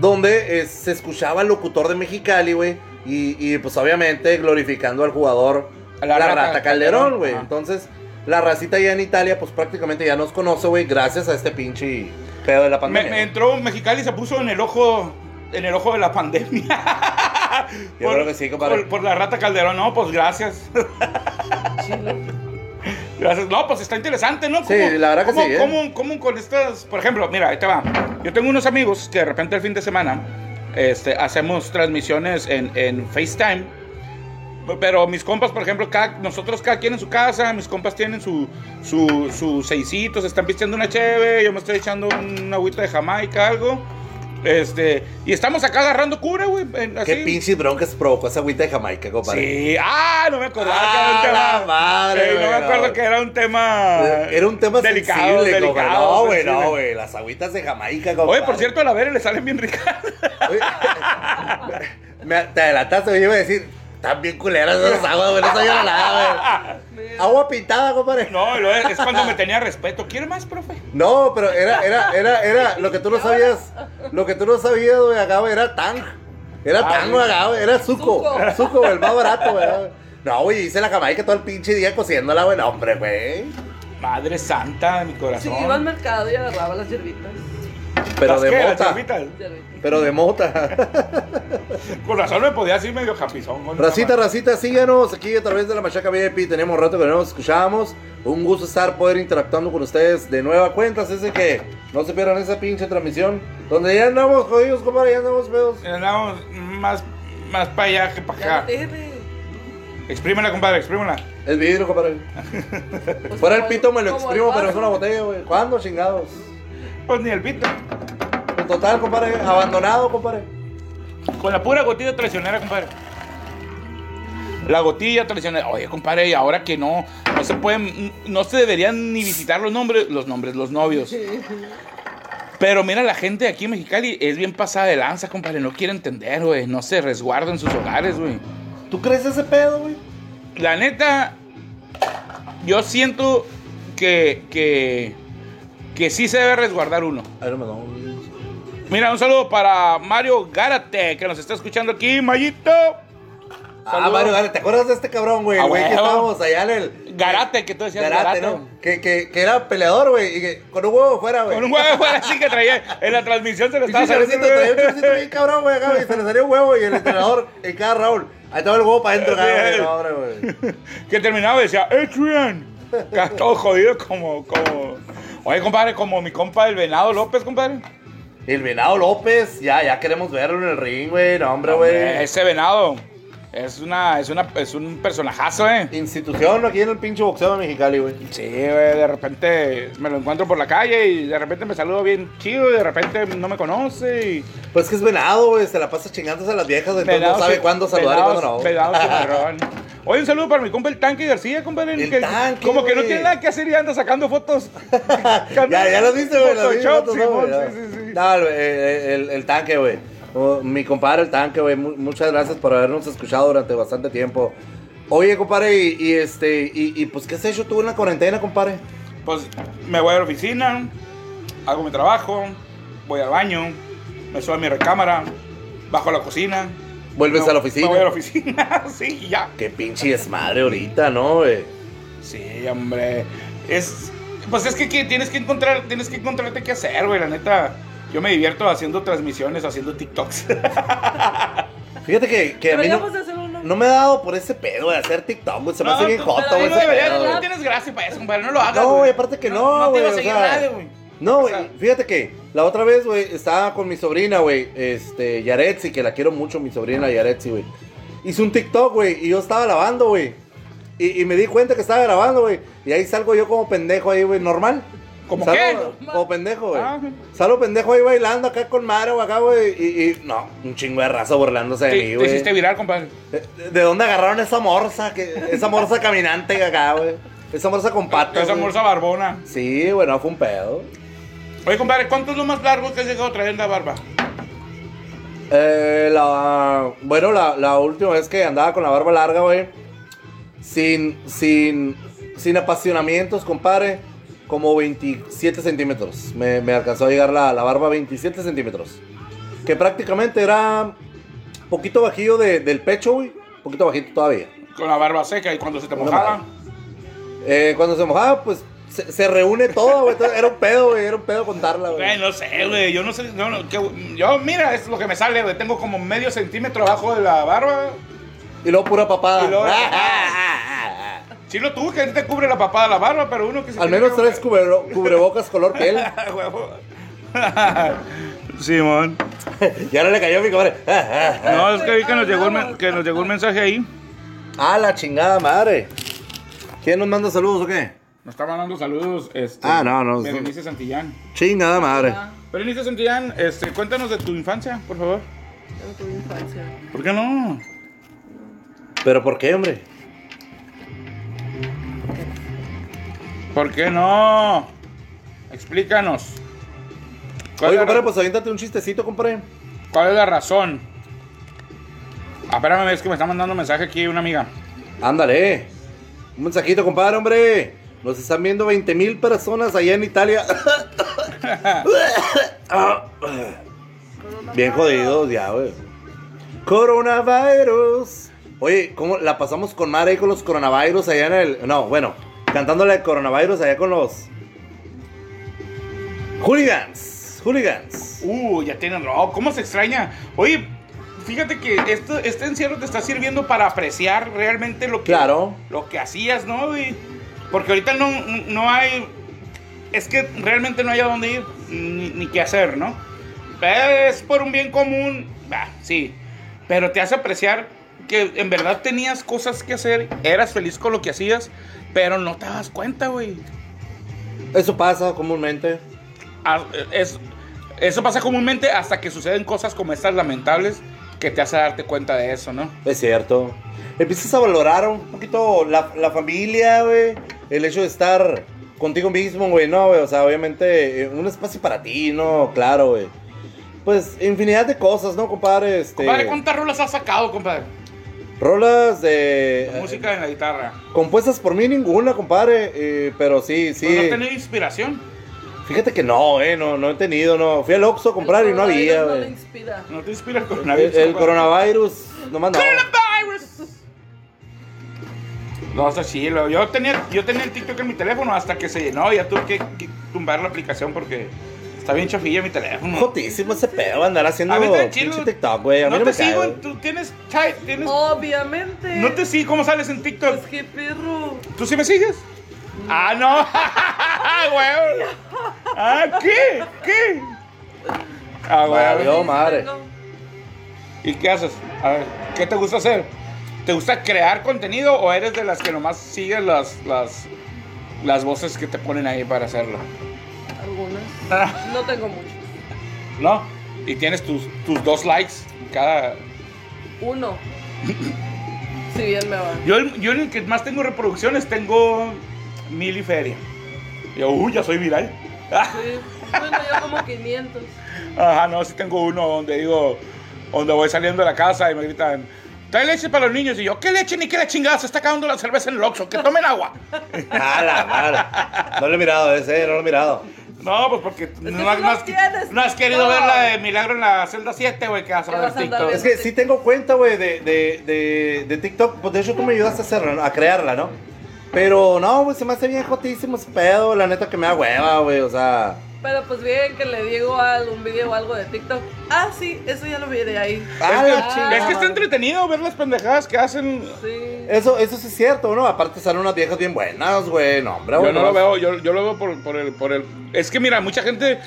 S1: donde eh, se escuchaba el locutor de Mexicali, güey. Y, y, pues obviamente glorificando al jugador,
S2: A
S1: la,
S2: la
S1: rata,
S2: Rata
S1: Calderón, güey. Entonces, la racita allá en Italia, pues prácticamente ya nos conoce, güey, gracias a este pinche pedo de la
S2: Me,
S1: pandemia.
S2: me entró Mexicali y se puso en el ojo. En el ojo de la pandemia. *laughs*
S1: Yo creo que sí, compadre.
S2: Por, por la rata Calderón, no, pues gracias. *laughs* Gracias. No, pues está interesante, ¿no?
S1: Sí, la verdad que
S2: cómo-
S1: sí, ¿eh?
S2: cómo- cómo con estas, por ejemplo, mira, ahí te va. Yo tengo unos amigos que de repente el fin de semana este, hacemos transmisiones en, en FaceTime. Pero mis compas, por ejemplo, cada- nosotros cada quien en su casa, mis compas tienen su, su, su seisito, se están pisteando una cheve, yo me estoy echando una agüita de Jamaica, algo. Este, y estamos acá agarrando cura, güey.
S1: Qué pinches broncas provocó esa agüita de Jamaica, compadre.
S2: Sí, ah, no me acordaba
S1: Ah,
S2: que era un tema.
S1: la madre,
S2: Ey, no me acuerdo
S1: no.
S2: que era un tema.
S1: Era un tema
S2: delicado,
S1: sensible,
S2: delicado.
S1: No, güey, no, güey. Las agüitas de Jamaica, compadre.
S2: Oye, por cierto, a la vera le salen bien ricas.
S1: Oye, *laughs* me, te adelantaste, güey. Iba a decir, están bien culeras esas aguas, güey. No sabía nada, güey. *laughs* Agua pintada, compadre.
S2: No, lo es, es cuando me tenía respeto. ¿Quiere más, profe?
S1: No, pero era, era, era, era, lo que tú no sabías, lo que tú no sabías, güey, acá, güey, era tang. Era
S2: Ah,
S1: tang, güey, acá, güey, era suco.
S3: Suco.
S1: Suco, güey, el más barato, güey. No, güey, hice la Jamaica todo el pinche día cociéndola, güey. No, hombre, güey.
S2: Madre santa mi
S3: Sí,
S2: corazón.
S3: iba al mercado y agarraba las hierbitas.
S1: Pero
S2: ¿Las
S1: de
S2: qué? ¿Las
S1: mota.
S2: chavitas?
S3: Hierbitas.
S1: Pero de mota. *laughs*
S2: Con razón me podía así medio japizón. güey.
S1: Racita, racita, síganos aquí a través de la Machaca VIP. Tenemos rato que no nos escuchábamos. Un gusto estar poder interactuando con ustedes de nueva cuenta. Así que no se pierdan esa pinche transmisión. Donde ya andamos jodidos, compadre, ya andamos pedos.
S2: Andamos más, más para allá que para
S3: Ya
S2: acá. Exprímela, compadre, exprímela.
S1: El vidrio, compadre. *laughs* Fuera el pito me lo exprimo, pero es una botella, güey. ¿Cuándo, chingados?
S2: Pues ni el pito.
S1: Total, compadre, abandonado, compadre.
S2: Con la pura gotilla traicionera, compadre. La gotilla traicionera. Oye, compadre, y ahora que no, no se pueden, no se deberían ni visitar los nombres, los nombres, los novios. Pero mira, la gente de aquí en Mexicali es bien pasada de lanza, compadre. No quiere entender, güey. No se resguarda en sus hogares, güey.
S1: ¿Tú crees ese pedo, güey?
S2: La neta, yo siento que, que, que sí se debe resguardar uno.
S1: A ver, me da un-
S2: Mira, un saludo para Mario Gárate, que nos está escuchando aquí, Mayito.
S1: Ah,
S2: Saludos.
S1: Mario, Gárate, ¿te acuerdas de este cabrón, güey?
S2: Ah,
S1: Güey, que estábamos allá en el.
S2: Garate, que tú decías
S1: Garate,
S2: Garate.
S1: ¿no? Que, que, que era peleador, güey, y que con un huevo fuera, güey.
S2: Con un huevo fuera así que traía. En la transmisión se lo estaba saliendo.
S1: traía un chorcito bien cabrón, güey, acá, güey, se le salió un huevo y el entrenador en cada round. Ahí estaba el huevo para adentro, güey, *laughs*
S2: que terminaba y decía, Adrian. Que todo jodido como, como. Oye, compadre, como mi compa el venado López, compadre.
S1: El Venado López, ya, ya queremos verlo en el ring, güey, no, hombre, güey.
S2: Ese venado es una, es una, es un personajazo, eh.
S1: Institución aquí en el pinche boxeo de Mexicali, güey.
S2: Sí, güey, de repente me lo encuentro por la calle y de repente me saludo bien chido y de repente no me conoce y...
S1: Pues que es venado, güey, se la pasa chingándose a las viejas, entonces no sabe
S2: chi-
S1: cuándo saludar y cuándo no.
S2: Venado. Oye, un saludo para mi compa el Tanque García, compadre.
S1: El
S2: que
S1: Tanque,
S2: Como que no tiene nada que hacer y anda sacando fotos. *laughs*
S1: ya, ya lo viste,
S2: Photoshop,
S1: güey.
S2: sí, sí, sí.
S1: No, el, el- el tanque, güey. Oh, mi compadre, el tanque, güey. mu- Muchas gracias por habernos escuchado durante bastante tiempo. Oye, compadre, y, y este, y, y, pues, ¿qué has hecho tú en la cuarentena, compadre?
S2: Pues me voy a la oficina, hago mi trabajo, voy al baño, me subo a mi recámara, bajo a la cocina.
S1: ¿Vuelves
S2: Me-
S1: a la oficina?
S2: Me voy a la oficina, *laughs* sí, ya.
S1: Qué pinche desmadre ahorita, ¿no, güey?
S2: Sí, hombre. Es. Pues es que, que tienes que encontrar, tienes que encontrarte qué hacer, güey. La neta. Yo me divierto haciendo transmisiones, haciendo TikToks. *laughs*
S1: Fíjate que, que a mí no, no me ha dado por ese pedo de hacer TikTok, güey. Se me
S2: No,
S1: hace bien joto, güey.
S2: no, no tienes gracia para eso, compadre. No lo hagas.
S1: No, güey, aparte que no,
S2: No
S1: güey.
S2: te va a nadie, güey.
S1: No,
S2: O
S1: güey,
S2: sea-
S1: fíjate que la otra vez, güey, estaba con mi sobrina, güey, este, Yaretsi, que la quiero mucho, mi sobrina Yaretsi, güey. Hice un TikTok, güey, y yo estaba lavando, güey. Y, y me di cuenta que estaba grabando, güey. Y ahí salgo yo como pendejo ahí, güey, normal.
S2: ¿Cómo
S1: Salgo
S2: qué?
S1: Como pendejo, güey.
S2: Ah.
S1: Salgo pendejo ahí bailando acá con Maro, acá, güey. Y, y, no, un chingo de raza burlándose de
S2: Te,
S1: mí,
S2: te
S1: güey.
S2: hiciste viral, compadre.
S1: ¿De, de dónde agarraron esa morsa? Que, esa morsa caminante acá, güey. Esa morsa con patas.
S2: Esa
S1: güey.
S2: morsa barbona.
S1: Sí, güey, no fue un pedo.
S2: Oye, compadre, ¿cuánto es lo más largo que has llegado a traer la barba?
S1: Eh, la, bueno, la, la última vez que andaba con la barba larga, güey. Sin, sin, sin apasionamientos, compadre. Como 27 centímetros. Me, me alcanzó a llegar la, la barba a 27 centímetros. Que prácticamente era poquito bajillo de- del pecho, güey. Poquito bajito todavía.
S2: Con la barba seca y cuando se te mojaba.
S1: Eh, cuando se mojaba, pues se, se reúne todo, güey. Era un pedo, güey. Era un pedo contarla,
S2: Güey, no sé, güey. Yo no sé. no, no, que- yo, mira, es lo que me sale, güey. Tengo como medio centímetro abajo de la barba.
S1: Y luego pura papada.
S2: Y luego-
S1: Ah, ah, ah, ah.
S2: Sí lo tuve, que te cubre la papada la barba, pero uno que se
S1: Al menos tres cubre- cubrebocas color piel. *laughs*
S2: Huevo. Simón. *laughs*
S1: Ya no le cayó a mi comadre.
S2: No, es que vi que nos llegó, el men- que nos llegó un mensaje ahí.
S1: Ah, la chingada madre. ¿Quién nos manda saludos o qué?
S2: Nos está mandando saludos. Este,
S1: Ah, no, no.
S2: Berenice Santillán.
S1: Chingada madre.
S3: Ah,
S2: Berenice Santillán, este, cuéntanos de tu infancia, por favor.
S3: en tu infancia.
S2: ¿Por qué no?
S1: ¿Pero por qué, hombre?
S2: ¿Por qué no? Explícanos. ¿Cuál,
S1: Oye,
S2: es, la,
S1: compadre, pues aviéntate un chistecito, compadre.
S2: cuál es la razón? Ah, espérame, es que me está mandando un mensaje aquí una amiga.
S1: Ándale. Un mensajito, compadre, hombre. Nos están viendo 20 mil personas allá en Italia. *coughs* Bien jodidos ya, güey. Coronavirus. Oye, ¿cómo la pasamos con madre ahí con los coronavirus allá en el... No, bueno, cantándole el coronavirus allá con los... Hooligans. Hooligans.
S2: Uh, ya tienen rock. ¿Cómo se extraña? Oye, fíjate que esto, este encierro te está sirviendo para apreciar realmente lo que,
S1: Claro.
S2: lo que hacías, ¿no? güey? Porque ahorita no, no hay. Es que realmente no hay a dónde ir ni, ni qué hacer, ¿no? Es por un bien común, bah, sí. Pero te hace apreciar que en verdad tenías cosas que hacer, eras feliz con lo que hacías, pero no te das cuenta, güey.
S1: Eso pasa comúnmente.
S2: Ah, es- eso pasa comúnmente hasta que suceden cosas como estas lamentables que te hace darte cuenta de eso, ¿no?
S1: Es cierto. Empiezas a valorar un poquito la, la familia, güey. El hecho de estar contigo mismo, güey, ¿no, güey? O sea, obviamente, eh, un espacio para ti, ¿no? Claro, güey. Pues, infinidad de cosas, ¿no, compadre? Este,
S2: Compadre, ¿cuántas rolas has sacado, compadre?
S1: Rolas de...
S2: Música en la guitarra.
S1: Compuestas por mí ninguna, compadre. eh, pero sí, sí.
S2: Pues ¿No has tenido inspiración?
S1: Fíjate que no, eh, no, no he tenido, no. Fui al Oxxo a comprar y no había,
S3: No.
S2: ¿No te inspira el
S1: El,
S2: coronavirus?
S1: el
S2: compadre?
S1: coronavirus, nomás no.
S2: ¡Coronavirus! No, está chilo. Yo tenía, yo tenía el TikTok en mi teléfono hasta que se llenó. Ya tuve que, que tumbar la aplicación porque está bien chafilla mi teléfono.
S1: Jotísimo ese pedo, andar haciendo
S2: A mí
S1: pinche TikTok, güey.
S2: No
S1: no,
S2: te
S1: cae,
S2: sigo, en- tú tienes, chai, tienes,
S3: Obviamente.
S2: no te sigo, ¿cómo sales en TikTok?
S3: Pues qué perro.
S2: ¿Tú sí me sigues? Ah, no, *laughs* güey. Ah, ¿qué? ¿Qué? Ah, güey.
S1: madre.
S2: ¿Y qué haces? A ver, ¿qué te gusta hacer? ¿Te gusta crear contenido o eres de las que nomás sigues las, las, las voces que te ponen ahí para hacerlo?
S3: Algunas. *laughs* No tengo muchos.
S2: ¿No? Y tienes tus, tus dos likes cada...
S3: Uno. si bien me va.
S2: Yo, yo en el que más tengo reproducciones tengo mil y feria. Yo, uy, ya soy viral.
S3: Sí. Bueno, yo como 500.
S2: Ajá, no, sí tengo uno donde digo, donde voy saliendo de la casa y me gritan, trae leche para los niños. Y yo, ¿qué leche ni qué la chingada? Se está acabando la cerveza en el Oxxo, que tomen agua. *laughs*
S1: A la madre. No lo he mirado ese, no lo he mirado.
S2: No, pues porque no, has-
S3: no
S2: no has,
S3: tienes
S2: no has querido ver la de Milagro en la celda 7, güey, que vas a ver
S3: vas a andar
S2: TikTok.
S1: Es que sí tengo cuenta, güey, de, de, de, de TikTok. Pues de hecho tú me ayudaste a hacerla, a crearla, ¿no? Pero no, güey, se me hace bien jotísimo ese pedo. La neta que me da hueva, güey, o sea.
S3: Pero pues bien que le digo algún video o algo de TikTok. Ah, sí, eso ya lo vi de ahí.
S1: Ah,
S2: es, que,
S1: chingada.
S2: es que está entretenido ver las pendejadas que hacen.
S3: Sí.
S1: Eso, eso sí es cierto, ¿no? Aparte salen unas viejas bien buenas, güey. No, hombre,
S2: Yo no lo veo, yo, yo lo veo por, por el, por el... Es que mira, mucha gente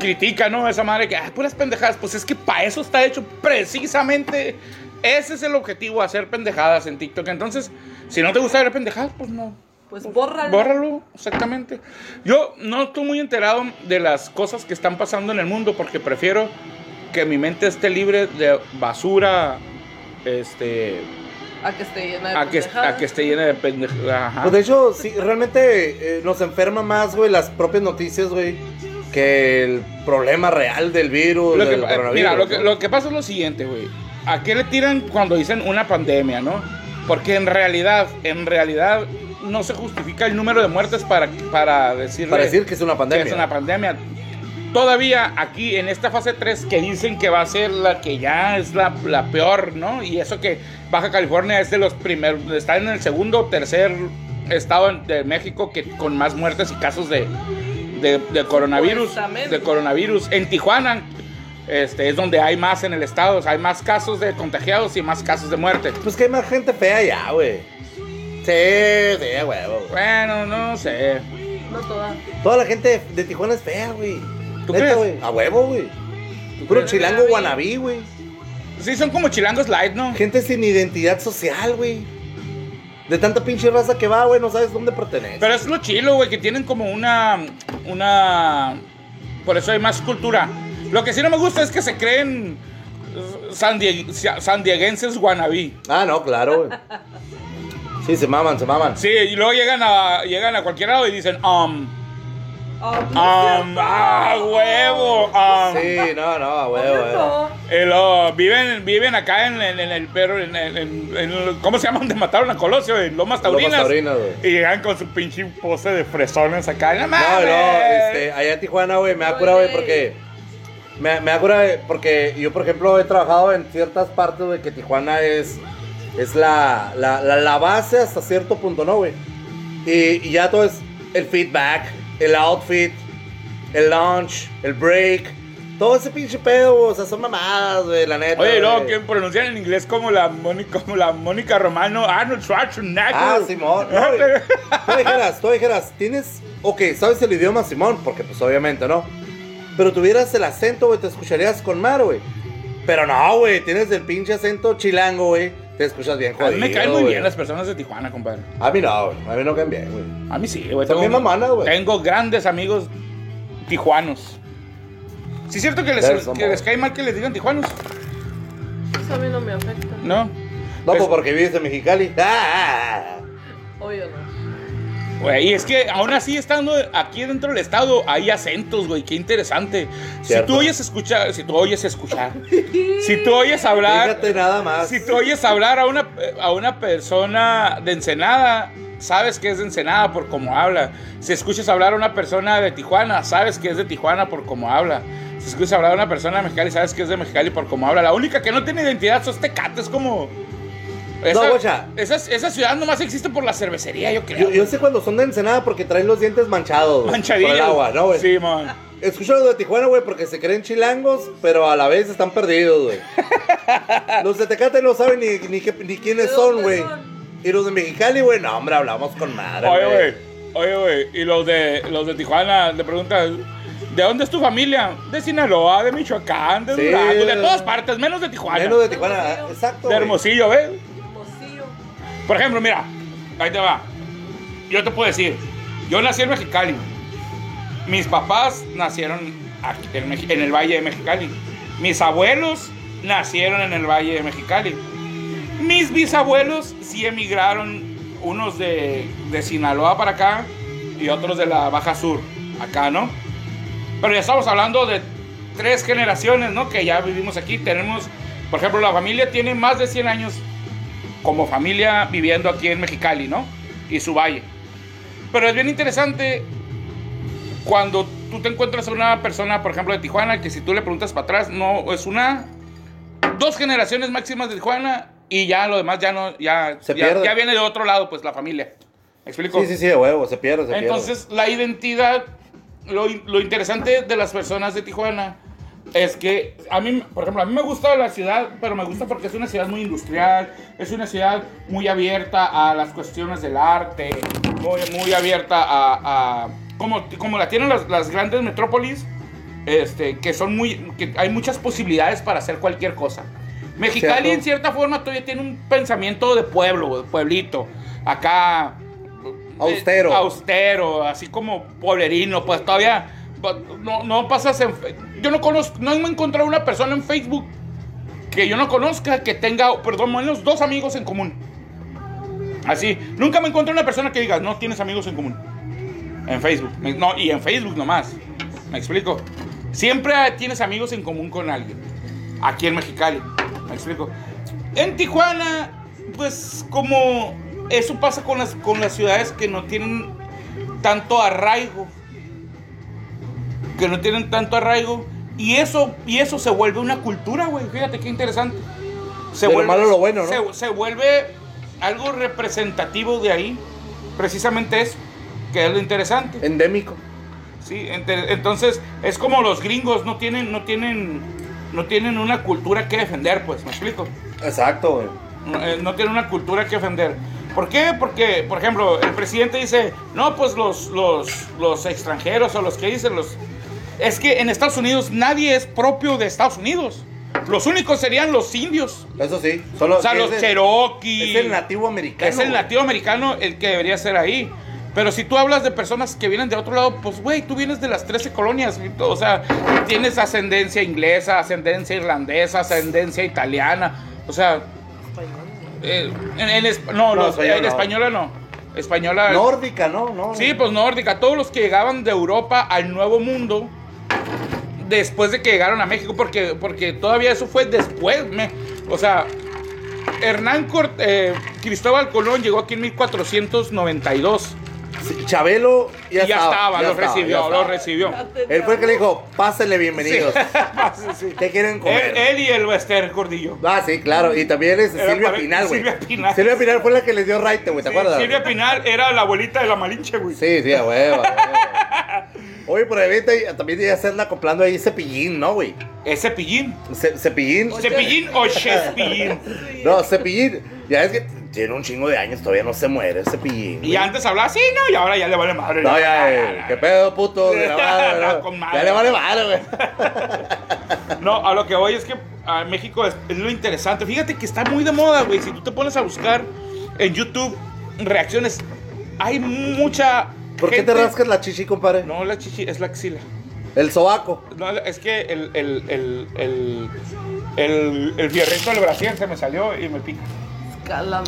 S2: critica, ¿no? Esa madre que, ah, puras pendejadas. Pues es que para eso está hecho precisamente... Ese es el objetivo, hacer pendejadas en TikTok. Entonces, si no te gusta ver pendejadas, pues no.
S3: Pues bórralo.
S2: Bórralo, exactamente. Yo no estoy muy enterado de las cosas que están pasando en el mundo porque prefiero que mi mente esté libre de basura, este,
S3: A que esté llena de
S2: a que,
S3: pendejadas.
S2: a que esté llena de pendejadas.
S1: Pues de hecho, sí, realmente eh, nos enferma más, güey, las propias noticias, güey, que el problema real del virus,
S2: Lo que,
S1: del
S2: pa-
S1: coronavirus.
S2: mira, lo que, lo que pasa es lo siguiente, güey. ¿A qué le tiran cuando dicen una pandemia, no? Porque en realidad, en realidad no se justifica el número de muertes para, para decirle
S1: Para decir que es una pandemia.
S2: que es una pandemia. Todavía aquí en esta fase 3 que dicen que va a ser la que ya es la, la peor, ¿no? Y eso que Baja California es de los primeros, está en el segundo o tercer estado de México que con más muertes y casos de, de, de coronavirus. De coronavirus. En Tijuana este, es donde hay más en el estado, o sea, hay más casos de contagiados y más casos de muerte.
S1: Pues que hay más gente fea ya, güey. Sí, sí, güey.
S2: Bueno, no sé.
S3: No toda.
S1: Toda la gente de Tijuana es fea, güey.
S2: ¿Tú
S1: Neta,
S2: crees?
S1: güey. A huevo, güey. Puro chilango guanabí, güey.
S2: Sí, son como chilangos light, ¿no?
S1: Gente sin identidad social, güey. De tanta pinche raza que va, güey, no sabes dónde pertenece.
S2: Pero es lo chilo, güey, que tienen como una. Una. Por eso hay más cultura. Lo que sí no me gusta es que se creen eh, sandie- sandieguenses wannabe.
S1: Ah, no, claro, güey. Sí, se maman, se maman.
S2: Sí, y luego llegan a, llegan a cualquier lado y dicen, um,
S3: Ah, no es
S2: um, ah, huevo, um.
S1: Sí, no, no, huevo,
S3: no.
S2: Luego viven, viven acá en, en- en el perro, en, en- en- en- ¿cómo se llama? *laughs* Donde mataron a Colosio, en Lomas Taurinas.
S1: Lomas Taurinas, güey.
S2: y llegan con su pinche pose de fresones acá. ¡No
S1: No,
S2: mames!
S1: no, este, allá en Tijuana, güey, me da cura, güey, porque. Me, me güey, porque yo, por ejemplo, he trabajado en ciertas partes, güey, que Tijuana es. Es la, la, la, la base hasta cierto punto, ¿no, güey? Y, y ya todo es el feedback, el outfit, el lunch, el break. Todo ese pinche pedo, o sea, son mamadas, güey, la neta.
S2: Oye, no, que pronuncian en inglés como la Mónica, como la Mónica Romano, Arnold Schwarzenegger.
S1: Ah, Simón. No. *laughs* Tú dijeras, tú dijeras, tienes. Ok, sabes el idioma, Simón, porque pues obviamente, ¿no? Pero tuvieras el acento, güey, te escucharías con mar, güey. Pero no, güey, tienes el pinche acento chilango, güey. Te escuchas bien
S2: A
S1: jodido.
S2: mí me caen muy bien las personas de Tijuana, compadre.
S1: A mí no, güey. A mí no caen bien, güey.
S2: A mí sí, güey.
S1: Bien mamanas, güey.
S2: Tengo grandes amigos tijuanos. ¿Sí es cierto que les, que cae mal que les digan tijuanos?
S3: eso a mí no me afecta.
S2: ¿No?
S1: No,
S2: Pues-
S1: pues porque vives en Mexicali. Ah, *laughs*
S3: Obvio no.
S2: Güey, y es que aún así estando aquí dentro del estado hay acentos, güey, qué interesante. Si tú oyes escuchar, si tú oyes escuchar, si tú oyes hablar,
S1: Fíjate nada más.
S2: si tú oyes hablar a una, a una persona de Ensenada, sabes que es de Ensenada por cómo habla. Si escuchas hablar a una persona de Tijuana, sabes que es de Tijuana por cómo habla. Si escuchas hablar a una persona de Mexicali, sabes que es de Mexicali por cómo habla. La única que no tiene identidad es Tecate, es como... Esa,
S1: guacha.
S2: esa, esa ciudad nomás existe por la cervecería, yo creo.
S1: Yo, yo sé cuando son de Ensenada porque traen los dientes manchados. güey,
S2: Manchadillo.
S1: Por el agua, ¿no, güey?
S2: Sí, man.
S1: Escucho los de Tijuana, güey, porque se creen chilangos, pero a la vez están perdidos, güey. *laughs* los de Tecate no saben ni, ni, qué- ni quiénes
S3: ¿De
S1: son, güey. Y los de Mexicali, güey, no, hombre, hablamos con madre,
S2: Oye, güey. Oye, güey. Y los de, los de Tijuana le preguntan, ¿de dónde es tu familia? De Sinaloa, de Michoacán, de
S1: Sí,
S2: Durango, de
S1: de-
S2: todas partes, menos de Tijuana.
S1: Menos de
S2: de,
S1: Tijuana, exacto. güey.
S2: Hermosillo, ¿ves? Por ejemplo, mira, ahí te va. Yo te puedo decir, yo nací en Mexicali. Mis papás nacieron aquí, en, en el Valle de Mexicali. Mis abuelos nacieron en el Valle de Mexicali. Mis bisabuelos sí emigraron, unos de, de Sinaloa para acá y otros de la Baja Sur, acá, ¿no? Pero ya estamos hablando de tres generaciones, ¿no? Que ya vivimos aquí. Tenemos, por ejemplo, la familia tiene más de 100 años como familia viviendo aquí en Mexicali, ¿no? Y su valle. Pero es bien interesante cuando tú te encuentras a una persona, por ejemplo, de Tijuana, que si tú le preguntas para atrás, no, es una, dos generaciones máximas de Tijuana y ya lo demás ya no, ya,
S1: Se
S2: ya,
S1: pierde.
S2: ya viene de otro lado, pues la familia. ¿Me explico?
S1: Sí, sí, sí, de huevo, se pierde, se
S2: Entonces, la identidad, lo, lo interesante de las personas de Tijuana es que a mí, por ejemplo, a mí me gusta la ciudad, pero me gusta porque es una ciudad muy industrial, es una ciudad muy abierta a las cuestiones del arte, muy, muy abierta a, a- como, como la tienen las, las grandes metrópolis, este, que son muy, que hay muchas posibilidades para hacer cualquier cosa. Mexicali
S1: Cierto.
S2: en cierta forma todavía tiene un pensamiento de pueblo, de pueblito. Acá
S1: Austero.
S2: eh, austero, así como pueblerino, pues todavía no, no pasas en... Yo no conozco, no he encontrado una persona en Facebook que yo no conozca que tenga, perdón, menos dos amigos en común. Así, nunca me encontré una persona que diga, no tienes amigos en común. En Facebook. No, y en Facebook nomás. ¿Me explico? Siempre tienes amigos en común con alguien. Aquí en Mexicali. ¿Me explico? En Tijuana, pues como eso pasa con las, con las ciudades que no tienen tanto arraigo. Que no tienen tanto arraigo. Y eso, y eso se vuelve una cultura, güey. Fíjate qué interesante. Se
S1: De lo malo lo bueno, ¿no?
S2: Se, se vuelve algo representativo de ahí. Precisamente eso. Que es lo interesante.
S1: Endémico.
S2: Sí, ente- entonces es como los gringos no tienen, no tienen, no tienen una cultura que defender, pues, ¿me explico?
S1: Exacto, güey.
S2: No, eh, no tienen una cultura que defender. ¿Por qué? Porque, por ejemplo, el presidente dice, no, pues los, los, los extranjeros o los que dicen los... Es que en Estados Unidos nadie es propio de Estados Unidos. Los únicos serían los indios.
S1: Eso sí.
S2: O sea, los
S1: es
S2: Cherokee.
S1: Es el nativo americano.
S2: Es el nativo americano el que debería ser ahí. Pero si tú hablas de personas que vienen de otro lado, pues, güey, tú vienes de las 13 colonias. O sea, tienes ascendencia inglesa, ascendencia irlandesa, ascendencia italiana. O sea, eh, en, en no,
S1: No,
S2: los- en
S1: no.
S2: española no. Española.
S1: Nórdica, ¿no? no
S2: Sí, pues nórdica. Todos los que llegaban de Europa al Nuevo Mundo, después de que llegaron a México, porque, porque todavía eso fue después. me- o sea, Hernán Cort- eh, Cristóbal Colón llegó aquí en 1492.
S1: Chabelo ya,
S2: Y ya estaba,
S1: ya
S2: lo
S1: estaba,
S2: recibió,
S1: ya
S2: lo
S1: estaba.
S2: recibió.
S1: Él fue el que le dijo, pásenle bienvenidos.
S2: Sí, *laughs* sí.
S1: ¿Qué quieren comer?
S2: Él, él y el Wester Gordillo.
S1: Ah, sí, claro. Y también es
S2: Era
S1: Silvia Pinal, güey.
S2: Silvia Pinal.
S1: Silvia Pinal fue la que les dio raite, güey. ¿Te
S2: Sí,
S1: acuerdas?
S2: Silvia Pinal era la abuelita de la Malinche, güey.
S1: Sí, sí, huevo. *laughs* Oye, por ahí también ya hacerla acoplando ahí cepillín, ¿no, güey?
S2: Es cepillín.
S1: Ce- cepillín.
S2: ¿Cepillín o chespillín? *laughs*
S1: No, cepillín. Ya es que tiene un chingo de años, todavía no se muere cepillín.
S2: Y
S1: güey.
S2: antes hablaba así, no, y ahora ya le vale madre.
S1: No, ya, eh, qué pedo, puto. de la madre, *laughs* ¿no?
S2: Con madre.
S1: Ya le vale madre, güey. *laughs*
S2: No, a lo que voy es que a México es, es lo interesante. Fíjate que está muy de moda, güey. Si tú te pones a buscar en YouTube reacciones, hay mucha.
S1: ¿Por qué te rascas la chichi, compadre?
S2: No, la chichi, es la axila.
S1: El sobaco.
S2: No, es que el, el, el, el, el, el del brasier se me salió y me pica.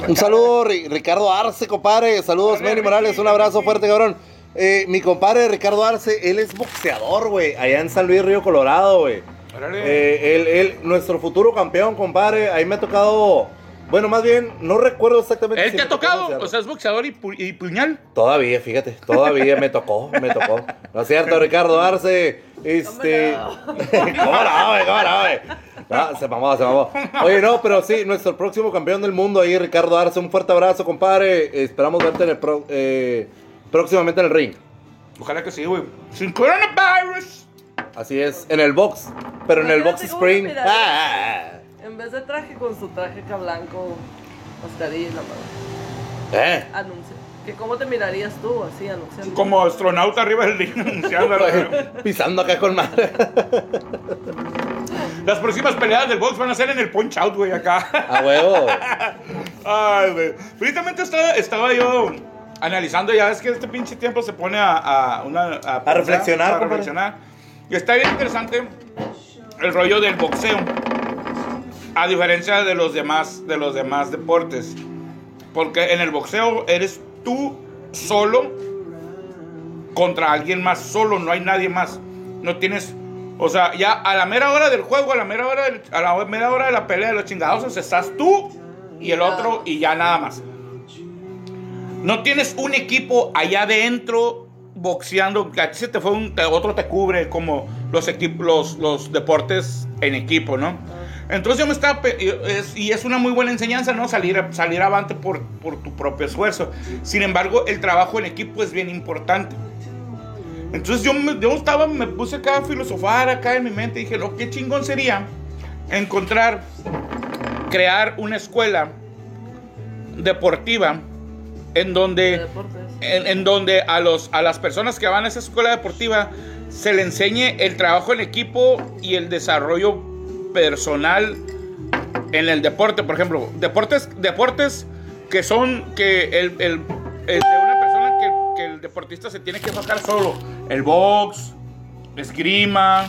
S1: Un saludo, Ri- Ricardo Arce, compadre. Saludos, Manny Morales. Un abrazo fuerte, cabrón. Eh, mi compadre Ricardo Arce, él es boxeador, güey. Allá en San Luis, Río Colorado, güey.
S2: Órale.
S1: Eh, él, él, nuestro futuro campeón, compadre. Ahí me ha tocado. Bueno, más bien, no recuerdo exactamente.
S2: ¿Él
S1: si
S2: te ha tocado? O sea, es boxeador y, pu- y puñal.
S1: Todavía, fíjate, todavía me tocó, me tocó. No es cierto, Ricardo Arce. Este. *laughs* ¿Cómo no, güey? ¿Cómo no, güey? No, se mamó, se mamó. Oye, no, pero sí, nuestro próximo campeón del mundo ahí, Ricardo Arce. Un fuerte abrazo, compadre. Esperamos verte en el pro- eh, próximamente en el ring.
S2: Ojalá que sí, güey. Sin coronavirus.
S1: Así es, en el box, pero en el box spring.
S3: mirarías.
S1: Ah,
S3: En vez de traje con su traje acá blanco, mascarilla y la mano.
S1: eh.
S3: Anuncia. ¿Que ¿Cómo te mirarías tú así anunciando?
S2: Como astronauta arriba del ring *laughs* anunciando
S1: Pisando acá con madre.
S2: Las próximas peleas del box van a ser en el punch out, güey, acá.
S1: A huevo.
S2: Ay, güey. Precisamente estaba, estaba yo analizando, ya ves que este pinche tiempo se pone a, a, una, a, pensar,
S1: reflexionar,
S2: A reflexionar. Y está bien interesante el rollo del boxeo. A diferencia de los demás, de los demás deportes. Porque en el boxeo eres tú solo contra alguien más. Solo, no hay nadie más. No tienes. O sea, ya a la mera hora del juego, a la mera hora, a la mera hora de la pelea de los chingados, estás tú y el otro y ya nada más. No tienes un equipo allá adentro boxeando, que a ti se te fue un, otro te cubre como los, equipos, los deportes en equipo, ¿no? Entonces yo me estaba, y es, una muy buena enseñanza, ¿no? Salir, salir avante por, por tu propio esfuerzo. Sin embargo, el trabajo en equipo es bien importante. Entonces yo, me, yo estaba, me puse acá a filosofar acá en mi mente y dije, lo qué chingón sería encontrar, crear una escuela deportiva en
S3: de
S2: donde en donde a, los, a las personas que van a esa escuela deportiva se le enseñe el trabajo en equipo y el desarrollo personal en el deporte. Por ejemplo, deportes, deportes que son que el, el- el de una persona que, que el deportista se tiene que enfocar solo. El box, esgrima,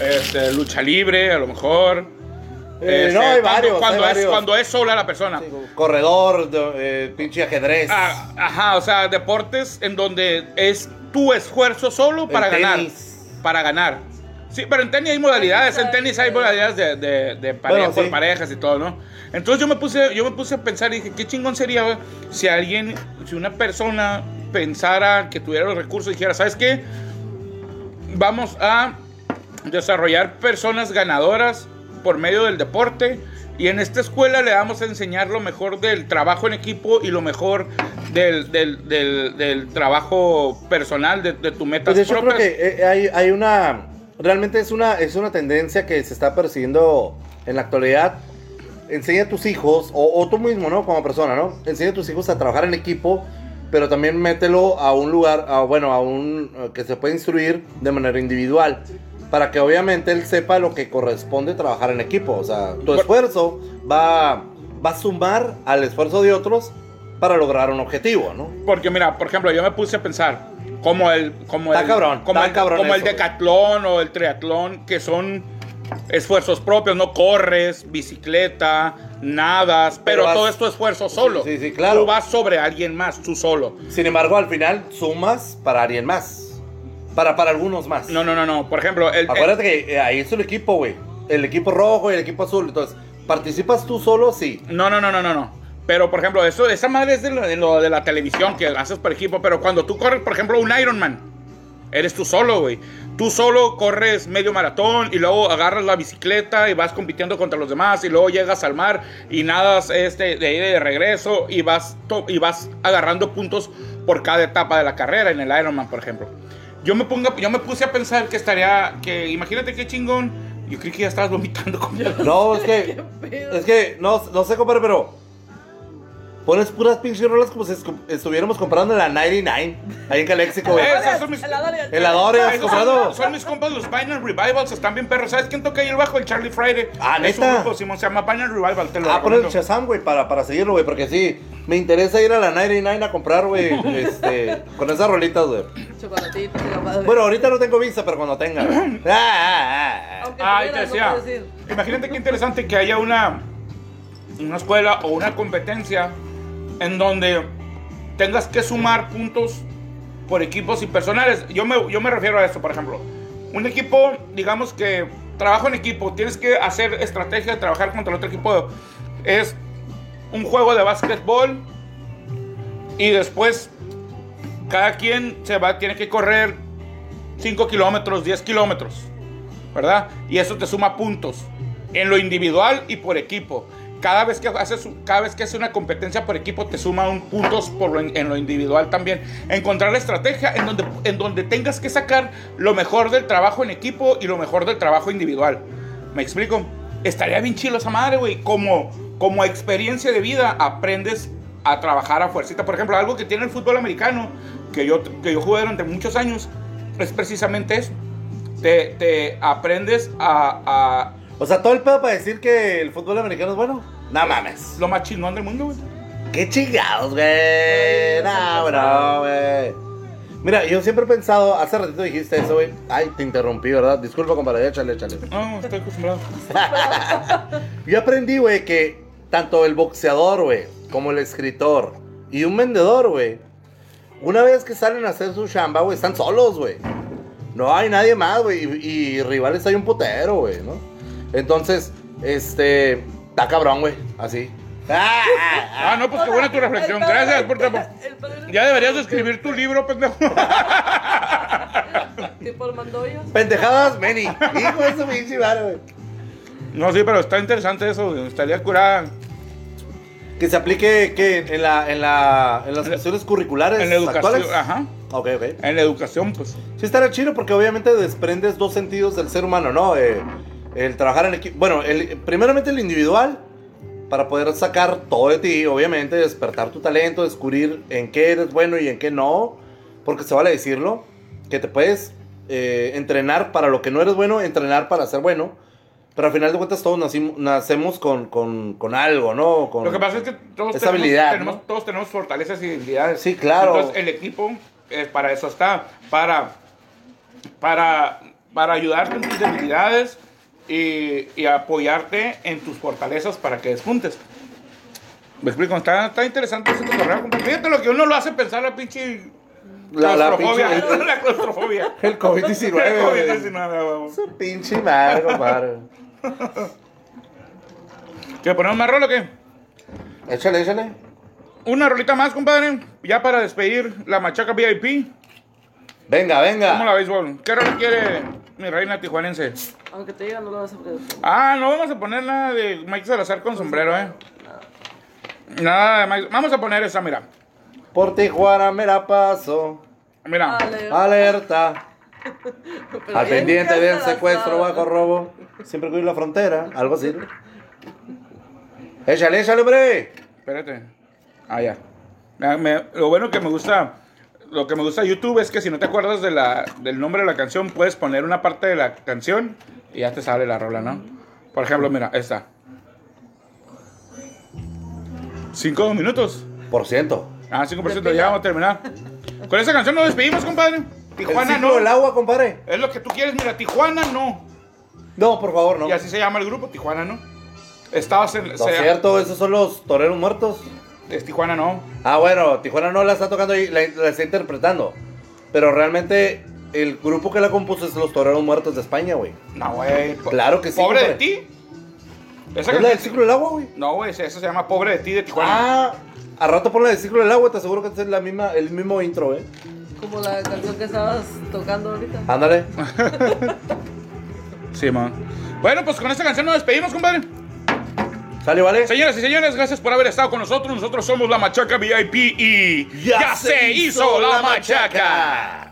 S2: este, lucha libre, a lo mejor.
S1: Eh,
S2: Este,
S1: no, hay
S2: cuando-
S1: varios,
S2: Cuando,
S1: hay
S2: es,
S1: varios.
S2: cuando es sola la persona.
S1: Corredor, de- eh, pinche ajedrez.
S2: Ah, ajá, o sea, deportes en donde es tu esfuerzo solo para ganar. Para ganar. Sí, pero en tenis hay modalidades, en tenis hay modalidades de, de, de pareja,
S1: Bueno,
S2: por
S1: sí.
S2: parejas y todo, ¿no? Entonces yo me puse, yo me puse a pensar y dije, qué chingón sería güey, si alguien, si una persona pensara que tuviera los recursos y dijera, ¿sabes qué? Vamos a desarrollar personas ganadoras por medio del deporte y en esta escuela le vamos a enseñar lo mejor del trabajo en equipo y lo mejor del, del, del- del trabajo personal, de, de tu metas
S1: Pues de hecho creo que eh, hay, hay una, realmente es una, es una tendencia que se está persiguiendo en la actualidad. Enseña a tus hijos, o, o tú mismo, ¿no? Como persona, ¿no? Enseña a tus hijos a trabajar en equipo, pero también mételo a un lugar, a, bueno, a un, eh, que se puede instruir de manera individual. Para que obviamente él sepa lo que corresponde trabajar en equipo. O sea, tu esfuerzo va, va a sumar al esfuerzo de otros para lograr un objetivo, ¿no?
S2: Porque mira, por ejemplo, yo me puse a pensar como el como
S1: Está
S2: el
S1: cabrón,
S2: como el,
S1: cabrón
S2: como el
S1: eso,
S2: decatlón o el triatlón que son esfuerzos propios, no corres, bicicleta, nadas, pero,
S1: Pero vas-
S2: todo esto esfuerzo solo.
S1: sí, sí, claro.
S2: Tú vas sobre alguien más, tú solo.
S1: Sin embargo, al final sumas para alguien más. Para, para algunos más.
S2: No, no, no, no. Por ejemplo, el, el-
S1: Acuérdate que eh, ahí es el equipo, güey. El equipo rojo y el equipo azul. Entonces, ¿participas tú solo? Sí.
S2: No, no, no, no, no, no. Pero, por ejemplo, eso, esa madre es de lo, de lo de la televisión que haces por equipo. Pero cuando tú corres, por ejemplo, un Ironman, eres tú solo, güey. Tú solo corres medio maratón y luego agarras la bicicleta y vas compitiendo contra los demás y luego llegas al mar y nadas este, de ahí de regreso y vas, to- y vas agarrando puntos por cada etapa de la carrera en el Ironman, por ejemplo. Yo me, pongo, yo me puse a pensar que estaría, que imagínate qué chingón. Yo creí que ya estabas vomitando. *laughs* como-
S1: No, es que. *laughs* es que, no, no sé, compadre, pero. Pones puras pinches rolas como si estuviéramos comprando en la 99. Ahí en Calexico, güey.
S2: Esos son mis-. Esos
S1: comprado?
S2: son, mis compas, los Binary Revivals, están bien perros. ¿Sabes quién toca ahí el bajo? El Charlie Friday.
S1: Ah,
S2: Es un
S1: ¿neta?
S2: grupo, Simón, se llama Binary Revival, te lo
S1: Ah, pon el. Shazam, güey, para, para seguirlo, güey, porque sí, me interesa ir a la 99 a comprar, güey, *laughs* este, con esas rolitas, güey.
S3: Chocolatito.
S1: Bueno, ahorita no tengo visa, pero cuando tenga. güey. *laughs* Ah, ah, ah.
S2: Ay, te
S3: tuvieras, no
S2: decía. Imagínate qué interesante que haya una, una escuela o una competencia en donde tengas que sumar puntos por equipos y personales. Yo me, yo me refiero a esto, por ejemplo. Un equipo, digamos que trabajo en equipo, tienes que hacer estrategia de trabajar contra el otro equipo. Es un juego de básquetbol y después cada quien se va, tiene que correr 5 kilómetros, 10 kilómetros. ¿verdad? Y eso te suma puntos en lo individual y por equipo. Cada vez que haces, cada vez que haces una competencia por equipo te suma un puntos por lo en lo individual también. Encontrar la estrategia en donde, en donde tengas que sacar lo mejor del trabajo en equipo y lo mejor del trabajo individual. ¿Me explico? Estaría bien chilo esa madre, güey. Como, como experiencia de vida aprendes a trabajar a fuercita. Por ejemplo, algo que tiene el fútbol americano, que yo, que yo jugué durante muchos años, es precisamente eso te, te aprendes a, a
S1: O sea, todo el pedo para decir que el fútbol americano es bueno. No mames.
S2: lo más chingón del mundo, güey.
S1: Qué chingados, güey. No, bro, güey. Mira, yo siempre he pensado, hace ratito dijiste eso, güey. Ay, te interrumpí, ¿verdad? Disculpa, compadre, échale, échale.
S2: No, estoy acostumbrado. *laughs*
S1: Yo aprendí, güey, que tanto el boxeador, güey, como el escritor y un vendedor, güey, una vez que salen a hacer su chamba, güey, están solos, güey. No hay nadie más, güey. Y, y rivales hay un putero, güey, ¿no? Entonces, este. Está cabrón, güey. Así.
S2: Ah, no, pues qué buena tu reflexión. Gracias por Ya deberías de escribir tu libro, pendejo. *laughs*
S3: Tipo el Mandoyos.
S1: Pendejadas, Meni. Hijo de su pinche güey.
S2: No, sí, pero está interesante eso. güey. Estaría curada
S1: Que se aplique, ¿qué? En, la, en, la, en las cuestiones curriculares
S2: en la educación.
S1: actuales.
S2: Ajá.
S1: Ok, ok.
S2: En la educación, pues.
S1: Sí estaría chido porque obviamente desprendes dos sentidos del ser humano, ¿no? Eh, el trabajar en equipo. Bueno, el, primeramente el individual, para poder sacar todo de ti, obviamente, despertar tu talento, descubrir en qué eres bueno y en qué no, porque se vale decirlo, que te puedes eh, entrenar para lo que no eres bueno, entrenar para ser bueno, pero al final de cuentas todos nacimos, nacemos con, con, con algo, ¿no? Con,
S2: Lo que pasa es que todos, tenemos,
S1: habilidad,
S2: tenemos-
S1: ¿no?
S2: todos tenemos fortalezas y debilidades.
S1: Sí, claro.
S2: Entonces, el equipo es para eso está. Para, para, para ayudarte en tus debilidades y, y apoyarte en tus fortalezas para que despuntes. Me explico, está, está interesante ese compa. Fíjate lo que uno lo hace pensar la pinche
S1: la, la *laughs*
S2: la claustrofobia.
S1: el COVID-19. güey.
S2: COVID-19, huevo.
S1: Su pinche madre, compadre.
S2: ¿Que ponemos más rol o qué?
S1: Échale, échale.
S2: Una rolita más, compadre. Ya para despedir la machaca VIP.
S1: Venga, venga.
S2: ¿Cómo la béisbol? ¿Qué rol quiere mi reina tijuanense?
S3: Aunque te digan, no lo vas a poder.
S2: Ah, no vamos a poner nada de Mike Salazar con sombrero, eh. Nada de Mike. Vamos a poner esa, mira.
S1: Por Tijuana me la paso.
S2: Mira.
S3: Ale,
S1: Alerta. *laughs*
S3: pero
S1: Al pendiente
S3: cansada.
S1: secuestro bajo robo. Siempre cuido la frontera. Algo así. Échale, échale, hombre.
S2: Espérate. Ah, ya. Me- me- lo bueno que me gusta. Lo que me gusta de YouTube es que si no te acuerdas de la, del nombre de la canción, puedes poner una parte de la canción y ya te sale la rola, ¿no? Por ejemplo, mira, esta. Cinco minutos.
S1: Por ciento.
S2: Ah, 5%, ya vamos a terminar. Con esa canción nos despedimos, compadre.
S1: El
S2: Tijuana no.
S1: del agua, compadre.
S2: Es lo que tú quieres, mira, Tijuana no.
S1: No, por favor, no.
S2: Y así se llama el grupo, Tijuana no. Estabas en.
S1: No es cierto, esos son los toreros muertos.
S2: Es Tijuana no.
S1: Ah, bueno, Tijuana no la está tocando y la, la está interpretando. Pero realmente el grupo que la compuso es los toreros muertos de España, güey.
S2: No, güey.
S1: Claro que sí,
S2: Pobre de ti. Esa
S1: ¿Es la del ciclo del agua, güey?
S2: No, güey, eso se llama Pobre de ti de Tijuana.
S1: Ah, a rato pon la del ciclo del agua, te aseguro que es la misma, el mismo intro, eh.
S3: Como la canción que estabas tocando ahorita.
S1: Ándale. *laughs*
S2: Sí, man. Bueno, pues con esta canción nos despedimos, compadre.
S1: Sale, ¿vale?
S2: Señoras y señores, gracias por haber estado con nosotros. Nosotros somos la Machaca VIP y ya, se hizo la machaca.